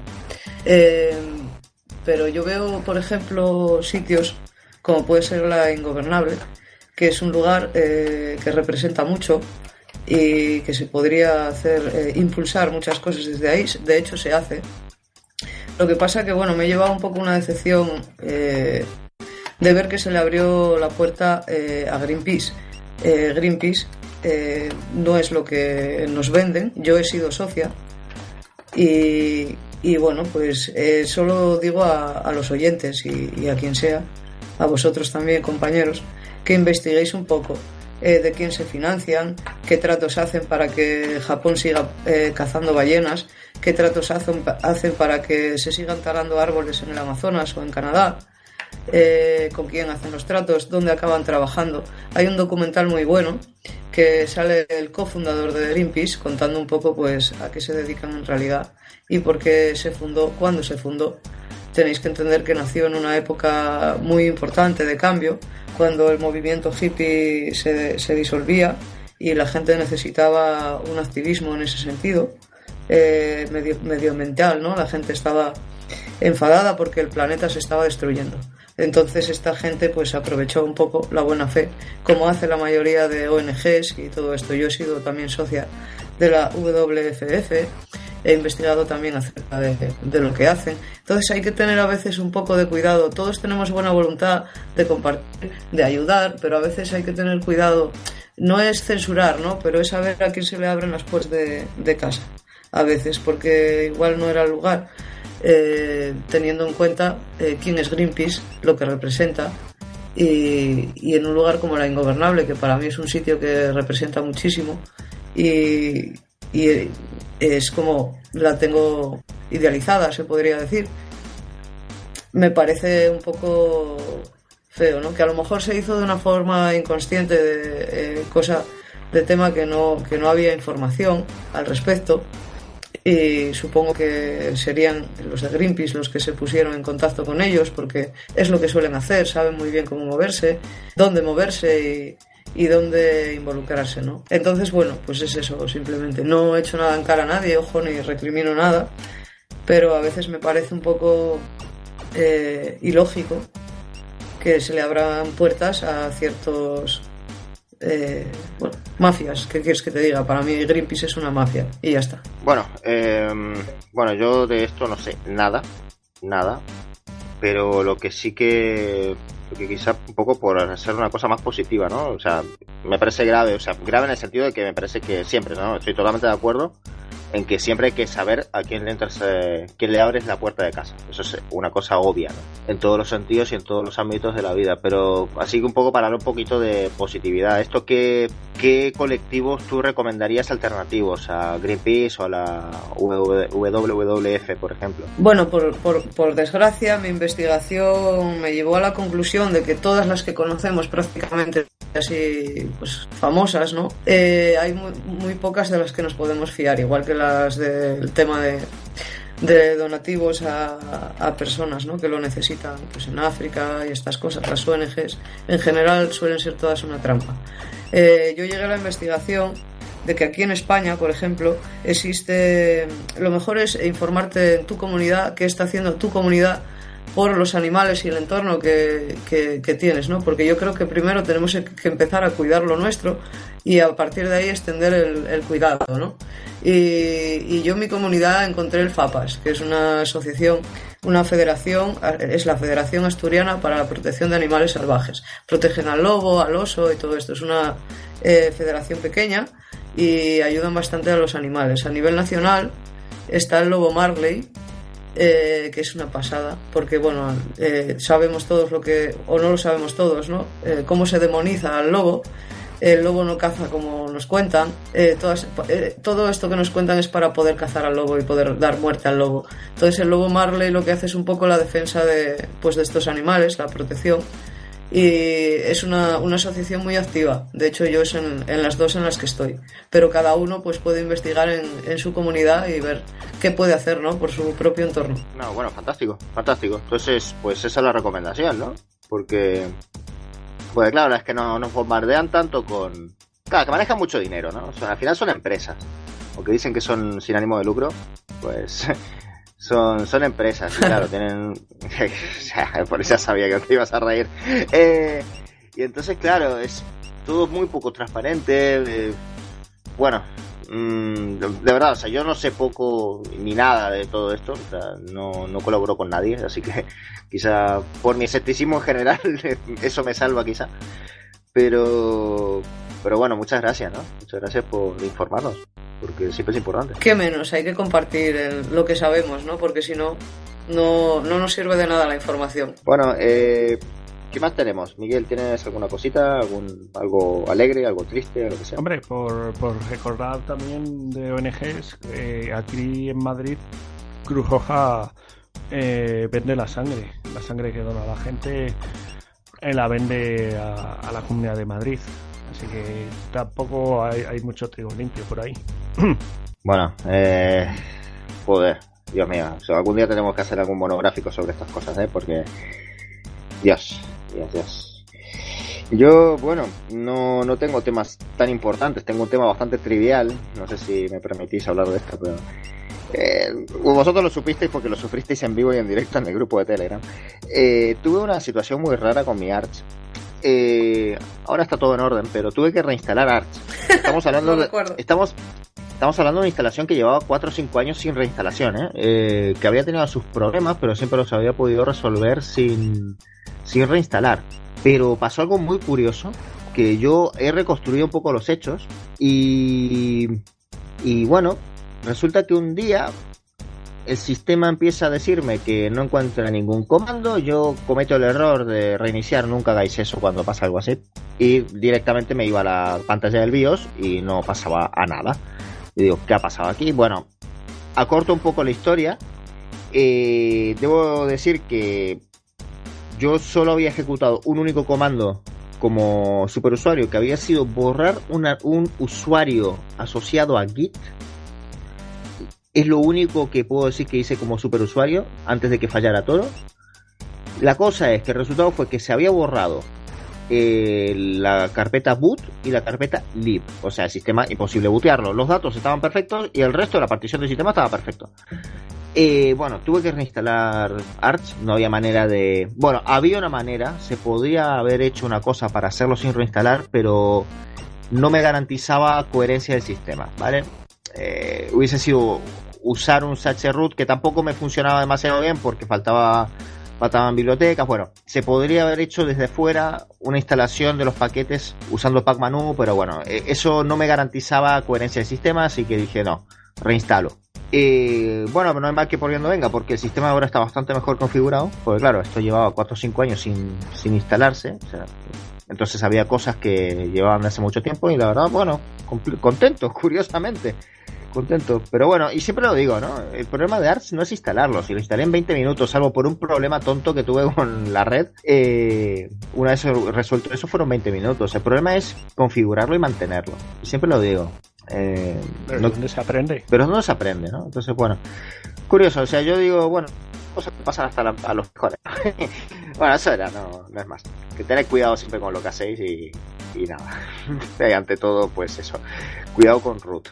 Eh, pero yo veo, por ejemplo, sitios como puede ser la Ingobernable, que es un lugar eh, que representa mucho y que se podría hacer eh, impulsar muchas cosas desde ahí. De hecho, se hace. Lo que pasa que, bueno, me he llevado un poco una decepción eh, de ver que se le abrió la puerta a Greenpeace. Greenpeace no es lo que nos venden. Yo he sido socia y, y bueno, pues solo digo a, los oyentes y a quien sea, a vosotros también, compañeros, que investiguéis un poco eh, de quién se financian, qué tratos hacen para que Japón siga eh, cazando ballenas, qué tratos hacen, para que se sigan talando árboles en el Amazonas o en Canadá, eh, con quién hacen los tratos, dónde acaban trabajando. Hay un documental muy bueno que sale el cofundador de Greenpeace contando un poco pues a qué se dedican en realidad y por qué se fundó, cuándo se fundó. Tenéis que entender que nació en una época muy importante de cambio, cuando el movimiento hippie se, se disolvía y la gente necesitaba un activismo en ese sentido, eh, medio, medioambiental, ¿no? La gente estaba enfadada porque el planeta se estaba destruyendo. Entonces esta gente pues aprovechó un poco la buena fe, como hace la mayoría de ONGs y todo esto. Yo he sido también socia de la WFF, he investigado también acerca de, de, lo que hacen. Entonces hay que tener a veces un poco de cuidado. Todos tenemos buena voluntad de compartir, de ayudar, pero a veces hay que tener cuidado. No es censurar, ¿no? Pero es saber a quién se le abren las puertas de, de casa. A veces, porque igual no era el lugar. Eh, teniendo en cuenta eh, quién es Greenpeace, lo que representa, y, y, en un lugar como la Ingobernable, que para mí es un sitio que representa muchísimo, y, y es como la tengo idealizada, se podría decir. Me parece un poco feo, ¿no? Que a lo mejor se hizo de una forma inconsciente, de eh, cosa de tema que no, que no había información al respecto. Y supongo que serían los de Greenpeace los que se pusieron en contacto con ellos, porque es lo que suelen hacer, saben muy bien cómo moverse, dónde moverse y, y dónde involucrarse, ¿no? Entonces, bueno, pues es eso, simplemente. No he hecho nada en cara a nadie, ojo, ni recrimino nada, pero a veces me parece un poco eh, ilógico que se le abran puertas a ciertos eh, bueno, mafias, ¿qué quieres que te diga? Para mí Greenpeace es una mafia y ya está. Bueno, eh, bueno, yo de esto no sé nada, nada, pero lo que sí que, que quizá un poco por hacer una cosa más positiva, ¿no? O sea, me parece grave, o sea, grave en el sentido de que me parece que siempre, ¿no? Estoy totalmente de acuerdo en que siempre hay que saber a quién le entras, eh, le abres la puerta de casa. Eso es una cosa obvia. En todos los sentidos y en todos los ámbitos de la vida. Pero así que un poco para hablar un poquito de positividad. ¿Esto qué, qué colectivos tú recomendarías alternativos? ¿A Greenpeace o a la WWF, por ejemplo? Bueno, por, por, por desgracia, mi investigación me llevó a la conclusión de que todas las que conocemos prácticamente así pues famosas, ¿no? Eh, hay muy, muy pocas de las que nos podemos fiar, igual que del tema de, de donativos a, a personas ¿no? que lo necesitan pues en África y estas cosas, las ONGs en general suelen ser todas una trampa. Eh, yo llegué a la investigación de que aquí en España, por ejemplo, existe, lo mejor es informarte en tu comunidad, qué está haciendo tu comunidad por los animales y el entorno que, que, que tienes, ¿no? Porque yo creo que primero tenemos que empezar a cuidar lo nuestro y a partir de ahí extender el, el cuidado, ¿no? Y, y, yo en mi comunidad encontré el FAPAS, que es una asociación, una federación, es la Federación Asturiana para la Protección de Animales Salvajes. Protegen al lobo, al oso y todo esto. Es una eh, federación pequeña y ayudan bastante a los animales. A nivel nacional está el lobo Marley, eh, que es una pasada, porque bueno, eh, sabemos todos lo que, o no lo sabemos todos, ¿no? Eh, cómo se demoniza al lobo. El lobo no caza como nos cuentan. Todas, todo esto que nos cuentan es para poder cazar al lobo y poder dar muerte al lobo. Entonces el lobo Marley lo que hace es un poco la defensa de, pues, de estos animales, la protección y es una, una, asociación muy activa. De hecho, yo es en, las dos en las que estoy. Pero cada uno pues puede investigar en, en, su comunidad y ver qué puede hacer, ¿no? Por su propio entorno. No, bueno, fantástico, fantástico. Entonces, pues esa es la recomendación, ¿no? Porque, pues claro, es que no nos bombardean tanto con... Claro, que manejan mucho dinero, ¿no? O al final son empresas. Aunque dicen que son sin ánimo de lucro, pues son, son empresas, claro, tienen... por eso sabía que te ibas a reír. Eh, y entonces, claro, es todo muy poco transparente. Eh, bueno, mmm, de, de, verdad, o sea, yo no sé poco ni nada de todo esto, o sea, no, no colaboro con nadie, así que quizá por mi escepticismo en general eso me salva quizá. Pero, pero bueno, muchas gracias, ¿no? Muchas gracias por informarnos porque siempre es importante. ¿Qué menos? Hay que compartir el, lo que sabemos, ¿no? Porque si no, no, no nos sirve de nada la información. Bueno, eh, ¿qué más tenemos? Miguel, ¿tienes alguna cosita? algún algo alegre, algo triste, lo que sea? Hombre, por, por recordar también de ONGs, eh, aquí en Madrid, Cruz Roja eh, vende la sangre. La sangre que dona la gente la vende a, la Comunidad de Madrid. Así que tampoco hay, mucho trigo limpio por ahí. Bueno, eh, joder, Dios mío. Algún día tenemos que hacer algún monográfico sobre estas cosas, ¿eh? Porque, Dios, Dios, Dios. Yo, bueno, no, no tengo temas tan importantes. Tengo un tema bastante trivial. No sé si me permitís hablar de esto, pero... Eh, vosotros lo supisteis porque lo sufristeis en vivo y en directo en el grupo de Telegram. Eh, tuve una situación muy rara con mi Arch eh, ahora está todo en orden, pero tuve que reinstalar Arch. Estamos hablando no de, estamos estamos hablando de una instalación que llevaba 4 o 5 años sin reinstalación, ¿eh? ¿eh? que había tenido sus problemas, pero siempre los había podido resolver sin, sin reinstalar. Pero pasó algo muy curioso, que yo he reconstruido un poco los hechos y, y bueno, resulta que un día el sistema empieza a decirme que no encuentra ningún comando, yo cometo el error de reiniciar, nunca hagáis eso cuando pasa algo así, y directamente me iba a la pantalla del BIOS y no pasaba a nada. Y digo, ¿qué ha pasado aquí? Bueno, acorto un poco la historia. Eh, debo decir que yo solo había ejecutado un único comando como superusuario, que había sido borrar un usuario asociado a Git es lo único que puedo decir que hice como superusuario antes de que fallara todo. La cosa es que el resultado fue que se había borrado eh, la carpeta boot y la carpeta lib. O sea, el sistema imposible bootearlo. Los datos estaban perfectos y el resto de la partición del sistema estaba perfecto. Eh, bueno, tuve que reinstalar Arch. No había manera de. Bueno, había una manera. Se podría haber hecho una cosa para hacerlo sin reinstalar, pero no me garantizaba coherencia del sistema, ¿vale? Eh, hubiese sido usar un root que tampoco me funcionaba demasiado bien porque faltaba faltaban bibliotecas. Bueno, se podría haber hecho desde fuera una instalación de los paquetes usando Pacmanu, pero bueno, eh, eso no me garantizaba coherencia del sistema, así que dije no. reinstalo. Y bueno, no hay mal que por bien no venga, porque el sistema ahora está bastante mejor configurado. Porque claro, esto llevaba 4 o 5 años sin, sin instalarse. Entonces había cosas que llevaban hace mucho tiempo y la verdad, bueno, contento, curiosamente. Contento. Pero bueno, y siempre lo digo, ¿no? El problema de Arts no es instalarlo. Si lo instalé en 20 minutos, salvo por un problema tonto que tuve con la red, eh, una vez resuelto eso fueron 20 minutos. El problema es configurarlo y mantenerlo. Y siempre lo digo. Eh, Pero no- ¿dónde se aprende? pero no se aprende, ¿no? Entonces, bueno, curioso, o sea, yo digo, bueno, cosas que pasan hasta la- a los mejores. bueno, eso era, no, no es más. Que tened cuidado siempre con lo que hacéis y, y nada. y ante todo, pues eso, cuidado con root.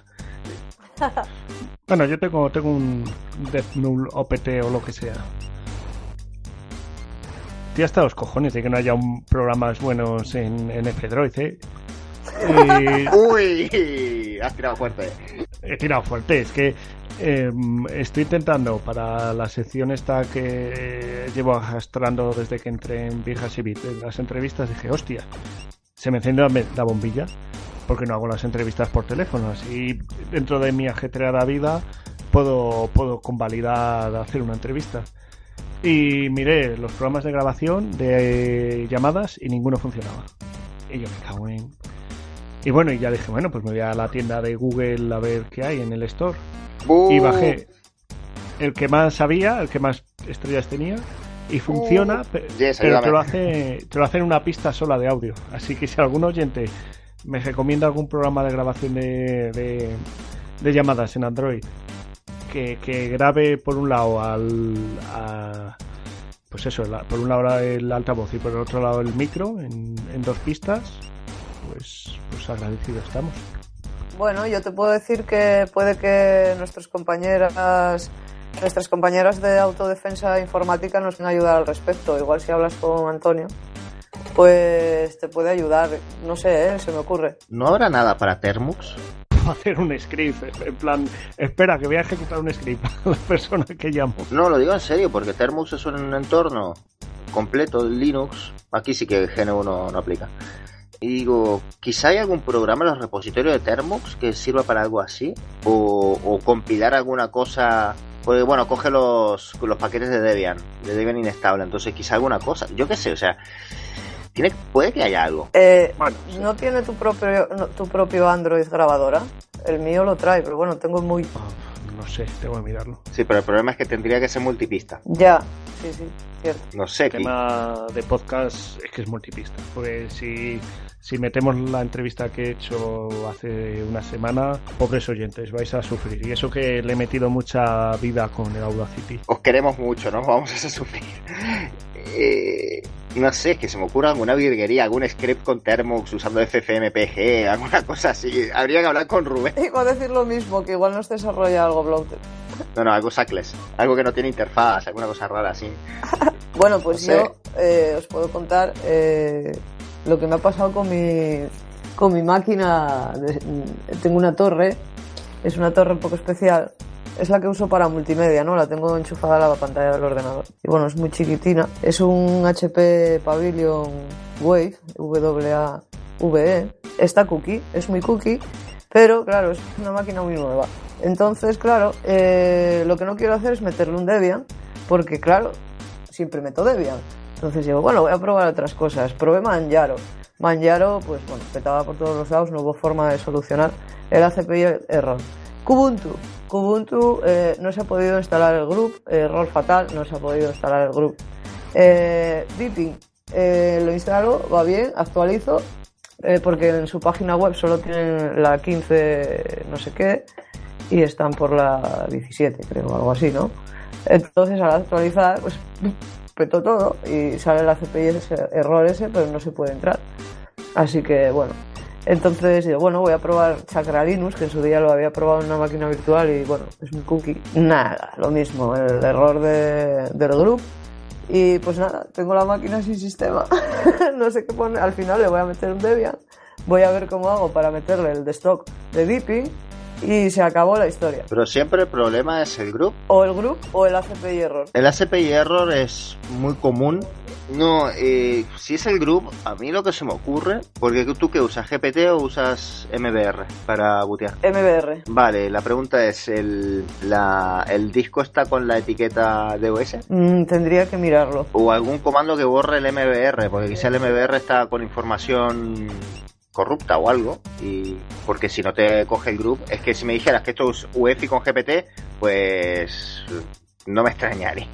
Bueno, yo tengo, tengo un Death Null OPT o lo que sea. Estoy hasta los cojones de que no haya un programas buenos en, en F-Droid, ¿eh? Eh, Uy, has tirado fuerte. he tirado fuerte, es que eh, estoy intentando para la sección esta que llevo arrastrando desde que entré en Viejas y Bit, las entrevistas, dije, hostia, se me enciende la, la bombilla porque no hago las entrevistas por teléfono. Así, dentro de mi ajetreada vida, puedo, puedo convalidar hacer una entrevista. Y miré los programas de grabación de llamadas y ninguno funcionaba. Y yo me cago en. Y bueno, y ya dije, bueno, pues me voy a la tienda de Google a ver qué hay en el store. Y bajé el que más sabía, el que más estrellas tenía, y funciona, Yes, pero te lo, hace, te lo hace en una pista sola de audio. Así que si algún oyente me recomienda algún programa de grabación de, de, de llamadas en Android que, que grabe por un lado al. a- pues eso, por un lado el altavoz y por el otro lado el micro en, en dos pistas, pues, pues agradecidos estamos. Bueno, yo te puedo decir que puede que nuestras compañeras, nuestras compañeras de autodefensa informática nos puedan ayudar al respecto. Igual si hablas con Antonio, pues te puede ayudar. No sé, ¿eh? se me ocurre. ¿No habrá nada para Termux? hacer un script, en plan, espera que voy a ejecutar un script a la persona que llamo. No, lo digo en serio, porque Termux es un entorno completo de Linux. Aquí sí que GNU no, no aplica. Y digo, quizá hay algún programa en los repositorios de Termux que sirva para algo así. O, o compilar alguna cosa. Pues bueno, coge los, los paquetes de Debian, de Debian inestable. Entonces quizá alguna cosa. Yo qué sé, o sea, tiene, puede que haya algo. Eh, ¿No tiene tu propio, no, tu propio Android grabadora? El mío lo trae, pero bueno, tengo muy... No sé, tengo que mirarlo. Sí, pero el problema es que tendría que ser multipista. Ya, sí, sí, cierto. No sé. El tema de podcast es que es multipista. Porque si, si metemos la entrevista que he hecho hace una semana, pobres oyentes, vais a sufrir. Y eso que le he metido mucha vida con el Audacity. Os queremos mucho, ¿no? Vamos a sufrir. Eh, no sé, que se me ocurra alguna virguería, algún script con Termux usando FFmpeg, alguna cosa así. Habría que hablar con Rubén. Iba a decir lo mismo, que igual nos desarrolla algo Bloated. No, no, algo sackless. Algo que no tiene interfaz, alguna cosa rara así. Bueno, pues No sé. yo eh, os puedo contar eh, lo que me ha pasado con mi, con mi máquina. de- tengo una torre, es una torre un poco especial. Es la que uso para multimedia, ¿no? La tengo enchufada a la pantalla del ordenador. Y bueno, es muy chiquitina. Es un HP Pavilion Wave, W-A-V-E. Está cookie, es muy cookie, pero claro, es una máquina muy nueva. Entonces, claro, eh, lo que no quiero hacer es meterle un Debian, porque claro, siempre meto Debian. Entonces digo, bueno, voy a probar otras cosas. Probé Manjaro. Manjaro, pues bueno, petaba por todos los lados, no hubo forma de solucionar el ACPI error. Kubuntu. Kubuntu eh, no se ha podido instalar el group, error fatal, no se ha podido instalar el group. Eh, Deepin, eh, lo instalo, va bien, actualizo, eh, porque en su página web solo tienen la 15 no sé qué y están por la 17, creo, algo así, ¿no? Entonces al actualizar, pues petó todo y sale el ACPI ese error ese, pero no se puede entrar. Así que bueno, entonces digo, bueno, voy a probar Chakra Linux, que en su día lo había probado en una máquina virtual y bueno, es un cookie. Nada, lo mismo, el error de, del group. Y pues nada, tengo la máquina sin sistema. no sé qué poner. Al final le voy a meter un Debian. Voy a ver cómo hago para meterle el de stock de Deepin. Y se acabó la historia. Pero siempre el problema es el group. O el group o el ACPI error. El ACPI error es muy común. No, eh, si es el group, a mí lo que se me ocurre, porque tú que usas GPT o usas MBR para bootear. MBR. Vale, la pregunta es, ¿el, la, ¿el disco está con la etiqueta DOS? Mm, tendría que mirarlo. O algún comando que borre el MBR, porque quizá el MBR está con información corrupta o algo y porque si no te coge el group es que si me dijeras que esto es UEFI con GPT pues no me extrañaría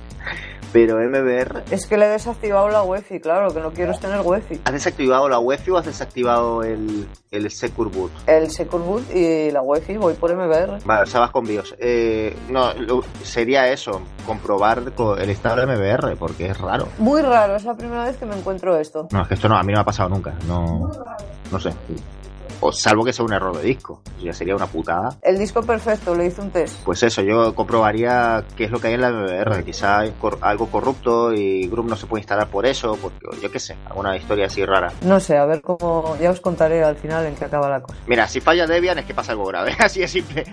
pero MBR Es que le he desactivado la UEFI, claro, que no quiero es tener UEFI. ¿has desactivado la UEFI o has desactivado el, el Secure Boot? El Secure Boot y la UEFI voy por MBR. Vale, o sea, vas con BIOS. Eh, no, lo- sería eso, comprobar co- el estado de MBR, porque es raro. Muy raro, es la primera vez que me encuentro esto. No, es que esto no, a mí no me ha pasado nunca. No, no sé. O salvo que sea un error de disco. Ya sería una putada. El disco perfecto, le hice un test. Pues eso, yo comprobaría qué es lo que hay en la MBR. Quizá hay cor- algo corrupto y Group no se puede instalar por eso, porque yo qué sé, alguna historia así rara. No sé, a ver cómo. Ya os contaré al final en qué acaba la cosa. Mira, si falla Debian es que pasa algo grave, así de simple.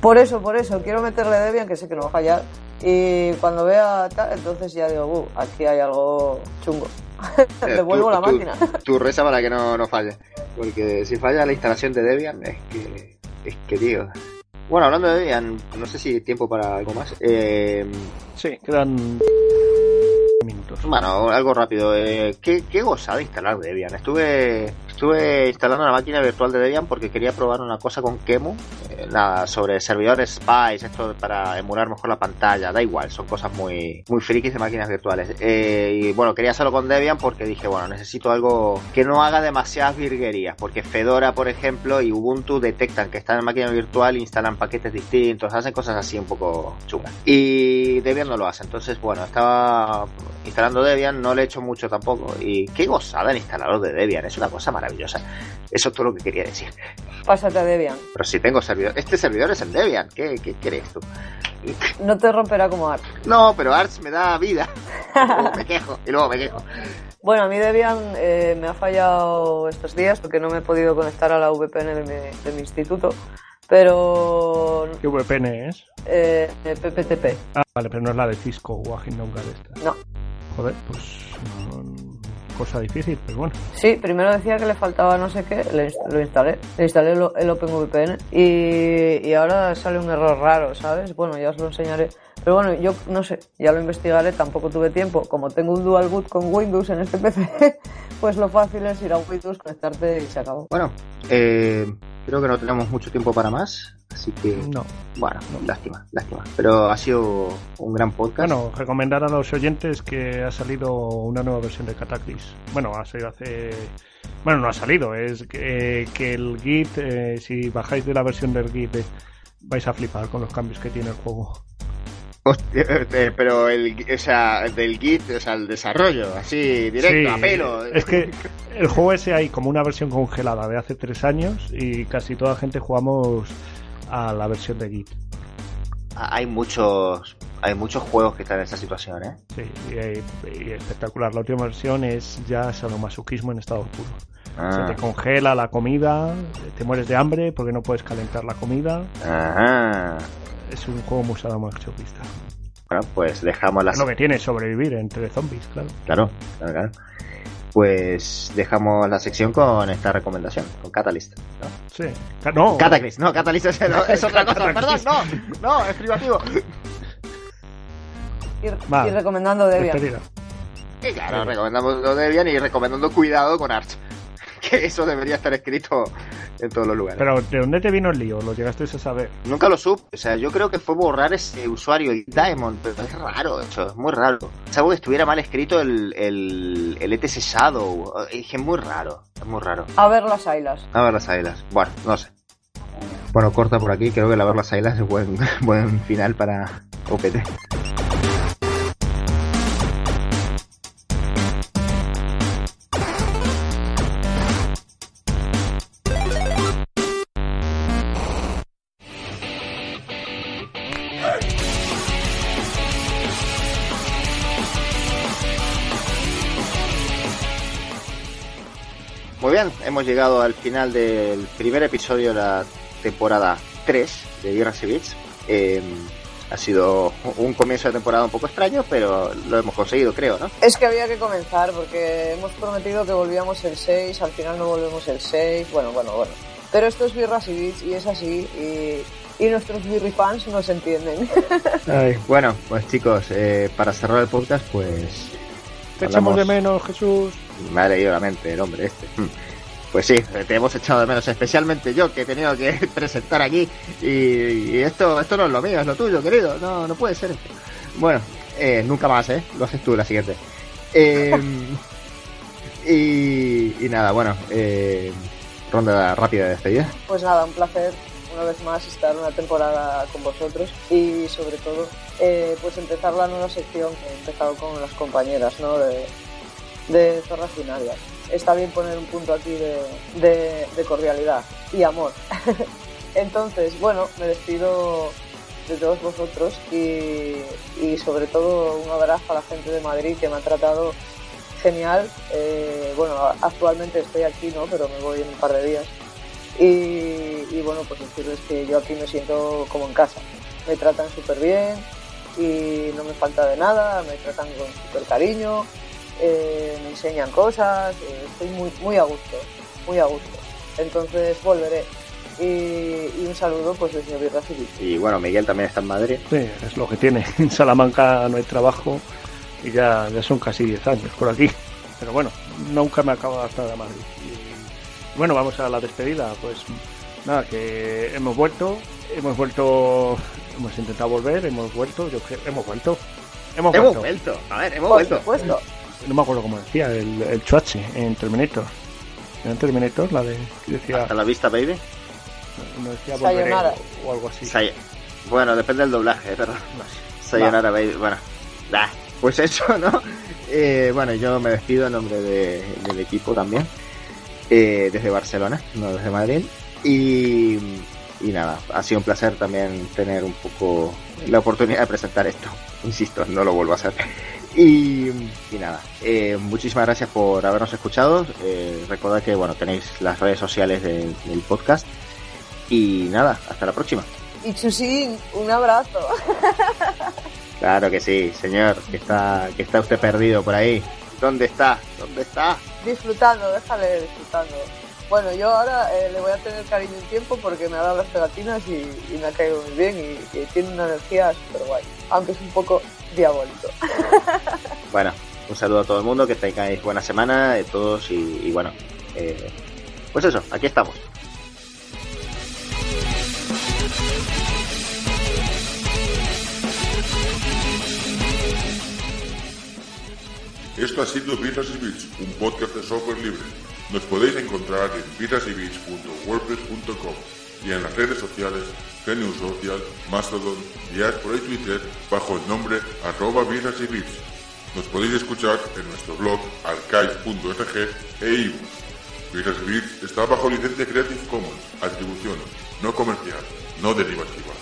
Por eso, por eso, quiero meterle Debian, que sé que no va a fallar. Y cuando vea tal, entonces ya digo, uh, aquí hay algo chungo. Devuelvo Tú- la tú- máquina. Tu reza para que no, no falle. Porque si falla la instalación de Debian, es que. Es que, tío. Bueno, hablando de Debian, no sé si hay tiempo para algo más. Eh, Sí, quedan minutos. Bueno, algo rápido. Eh, ¿qué, qué gozada instalar Debian. Estuve, estuve instalando una máquina virtual de Debian porque quería probar una cosa con Kemu. Nada, sobre servidores Spice, esto para emular mejor la pantalla. Da igual, son cosas muy, muy frikis de máquinas virtuales. Eh, y bueno, quería hacerlo con Debian porque dije, bueno, necesito algo que no haga demasiadas virguerías. Porque Fedora, por ejemplo, y Ubuntu detectan que están en máquina virtual, instalan paquetes distintos, hacen cosas así un poco chungas. Y Debian no lo hace. Entonces, bueno, estaba instalando Debian, no le he hecho mucho tampoco. Y qué gozada el instalador de Debian, es una cosa maravillosa. Eso es todo lo que quería decir. Pásate a Debian. Pero si tengo servidor, este servidor es el Debian, ¿qué, qué quieres tú? No te romperá como Arch. No, pero Arch me da vida. Luego me quejo, y luego me quejo. Bueno, a mí Debian eh, me ha fallado estos días porque no me he podido conectar a la VPN de mi, de mi instituto. Pero. ¿Qué VPN es? Eh, PPTP. Ah, vale, pero no es la de Cisco o Aginonga de esta. No. Joder, pues. no- cosa difícil, pero bueno. Sí, primero decía que le faltaba no sé qué, le inst- lo instalé. Le instalé el, el OpenVPN y, y ahora sale un error raro, ¿sabes? Bueno, ya os lo enseñaré. Pero bueno, yo no sé, ya lo investigaré, tampoco tuve tiempo. Como tengo un dual boot con Windows en este PC, pues lo fácil es ir a Windows, conectarte y se acabó. Bueno, eh, creo que no tenemos mucho tiempo para más, así que. No. Bueno, lástima, lástima. Pero ha sido un gran podcast. Bueno, recomendar a los oyentes que ha salido una nueva versión de Cataclysm. Bueno, ha salido hace... Bueno, no ha salido, es que, que el Git, eh, si bajáis de la versión del Git, eh, vais a flipar con los cambios que tiene el juego. Hostia, eh, pero el, o sea, del Git, o sea, el desarrollo, así, directo, Sí, a pelo. Es que el juego ese hay como una versión congelada de hace tres años y casi toda la gente jugamos a la versión de Git. Hay muchos, hay muchos juegos que están en esa situación, ¿eh? Sí, y, y espectacular. La última versión es ya sadomasoquismo en estado puro. Ah. Se te congela la comida, te mueres de hambre porque no puedes calentar la comida. Ajá. Es un juego muy sadomasoquista. Bueno, pues dejamos la Es lo que tiene sobrevivir entre zombies, claro. Claro, claro, claro. Pues dejamos la sección con esta recomendación, con Catalyst. ¿no? Sí. Ca- No. Catalyst, no, Catalyst es, no, es otra cosa. Perdón, no, no, es privativo. Ir, Va, ir recomendando Debian. despedida. Y claro, recomendamos lo Debian y recomendando cuidado con Arch. Que eso debería estar escrito en todos los lugares. Pero ¿de dónde te vino el lío? ¿Lo llegaste a saber? Nunca lo supe. O sea, yo creo que fue borrar ese usuario, el Diamond, pero es raro eso, es muy raro. Es algo que estuviera mal escrito el, el, el ETS Shadow. Es que es muy raro, es muy raro. A ver las ailas. A ver las ailas. Bueno, no sé. Bueno, corta por aquí. Creo que la ver las ailas es buen, buen final para OPT. Hemos llegado al final del primer episodio de la temporada 3 de y Beats. Eh, ha sido un comienzo de temporada un poco extraño, pero lo hemos conseguido, creo, ¿no? Es que había que comenzar porque hemos prometido que volvíamos el 6, al final no volvemos el 6, bueno, bueno, bueno. Pero esto es Birras y Beats y es así y, y nuestros Birri fans nos entienden. Ay, bueno, pues chicos, eh, para cerrar el podcast, pues... Te echamos de menos, Jesús. Me ha leído la mente el hombre este. Pues sí, te hemos echado de menos, especialmente yo que he tenido que presentar aquí y, y esto esto no es lo mío, es lo tuyo, querido. No, no puede ser. Bueno, eh, nunca más, ¿eh? Lo haces tú la siguiente. Eh, y, y nada, bueno, eh, ronda rápida de despedida. Pues nada, un placer una vez más estar una temporada con vosotros y sobre todo eh, pues empezar la nueva sección que he empezado con las compañeras ¿no? de, de Zorras Binarias. Está bien poner un punto aquí de, de, cordialidad y amor. Entonces, bueno, me despido de todos vosotros y, y, sobre todo un abrazo a la gente de Madrid que me ha tratado genial. Eh, bueno, actualmente estoy aquí, ¿no? Pero me voy en un par de días. Y, y bueno, pues decirles que yo aquí me siento como en casa. Me tratan súper bien y no me falta de nada, me tratan con súper cariño, eh, me enseñan cosas, eh, estoy muy, muy a gusto, muy a gusto. Entonces volveré. Y, y un saludo pues desde Birra Civil. Y bueno, Miguel también está en Madrid. Sí, es lo que tiene. En Salamanca no hay trabajo y ya, ya son casi 10 años por aquí. Pero bueno, nunca me acabo de adaptar a Madrid. Y bueno, vamos a la despedida. Pues nada, que hemos vuelto, hemos vuelto, hemos intentado volver, hemos vuelto, yo creo, hemos vuelto. Hemos, hemos vuelto. vuelto. A ver, hemos Por vuelto. supuesto. No me acuerdo cómo decía, el, el Chuache en Terminator. ¿Era en Terminator? La de. decía, Hasta la vista, baby. no decía volveré Sayonara. o, o algo así. Say- bueno, depende del doblaje, pero Sayonara, baby. Bueno, da, pues eso, ¿no? Eh, bueno, yo me despido en nombre de- del equipo también. eh, desde Barcelona, no desde Madrid. Y, y nada, ha sido un placer también tener un poco la oportunidad de presentar esto. Insisto, no lo vuelvo a hacer. Y, y nada, eh, muchísimas gracias por habernos escuchado. Eh, recordad que bueno tenéis las redes sociales del, del podcast. Y nada, hasta la próxima. Y Chusín, un abrazo. Claro que sí, señor, que está, que está usted perdido por ahí. ¿Dónde está? ¿Dónde está? disfrutando, déjale disfrutando. Bueno, yo ahora eh, le voy a tener cariño un tiempo porque me ha dado las pegatinas y, y me ha caído muy bien y, y tiene una energía súper guay, aunque es un poco diabólico. Bueno, un saludo a todo el mundo, que tengáis buena semana, eh, todos, y, y bueno, eh, pues eso, aquí estamos. Esto ha sido Birras y Bits, un podcast de software libre. Nos podéis encontrar en vidasybeats.wordpress.com y en las redes sociales Genius Social, Mastodon, Diaspora y Twitter bajo el nombre arroba vidas. Nos podéis escuchar en nuestro blog archive.org e iBooks. Vidas está bajo licencia Creative Commons, atribución no comercial, no derivativa.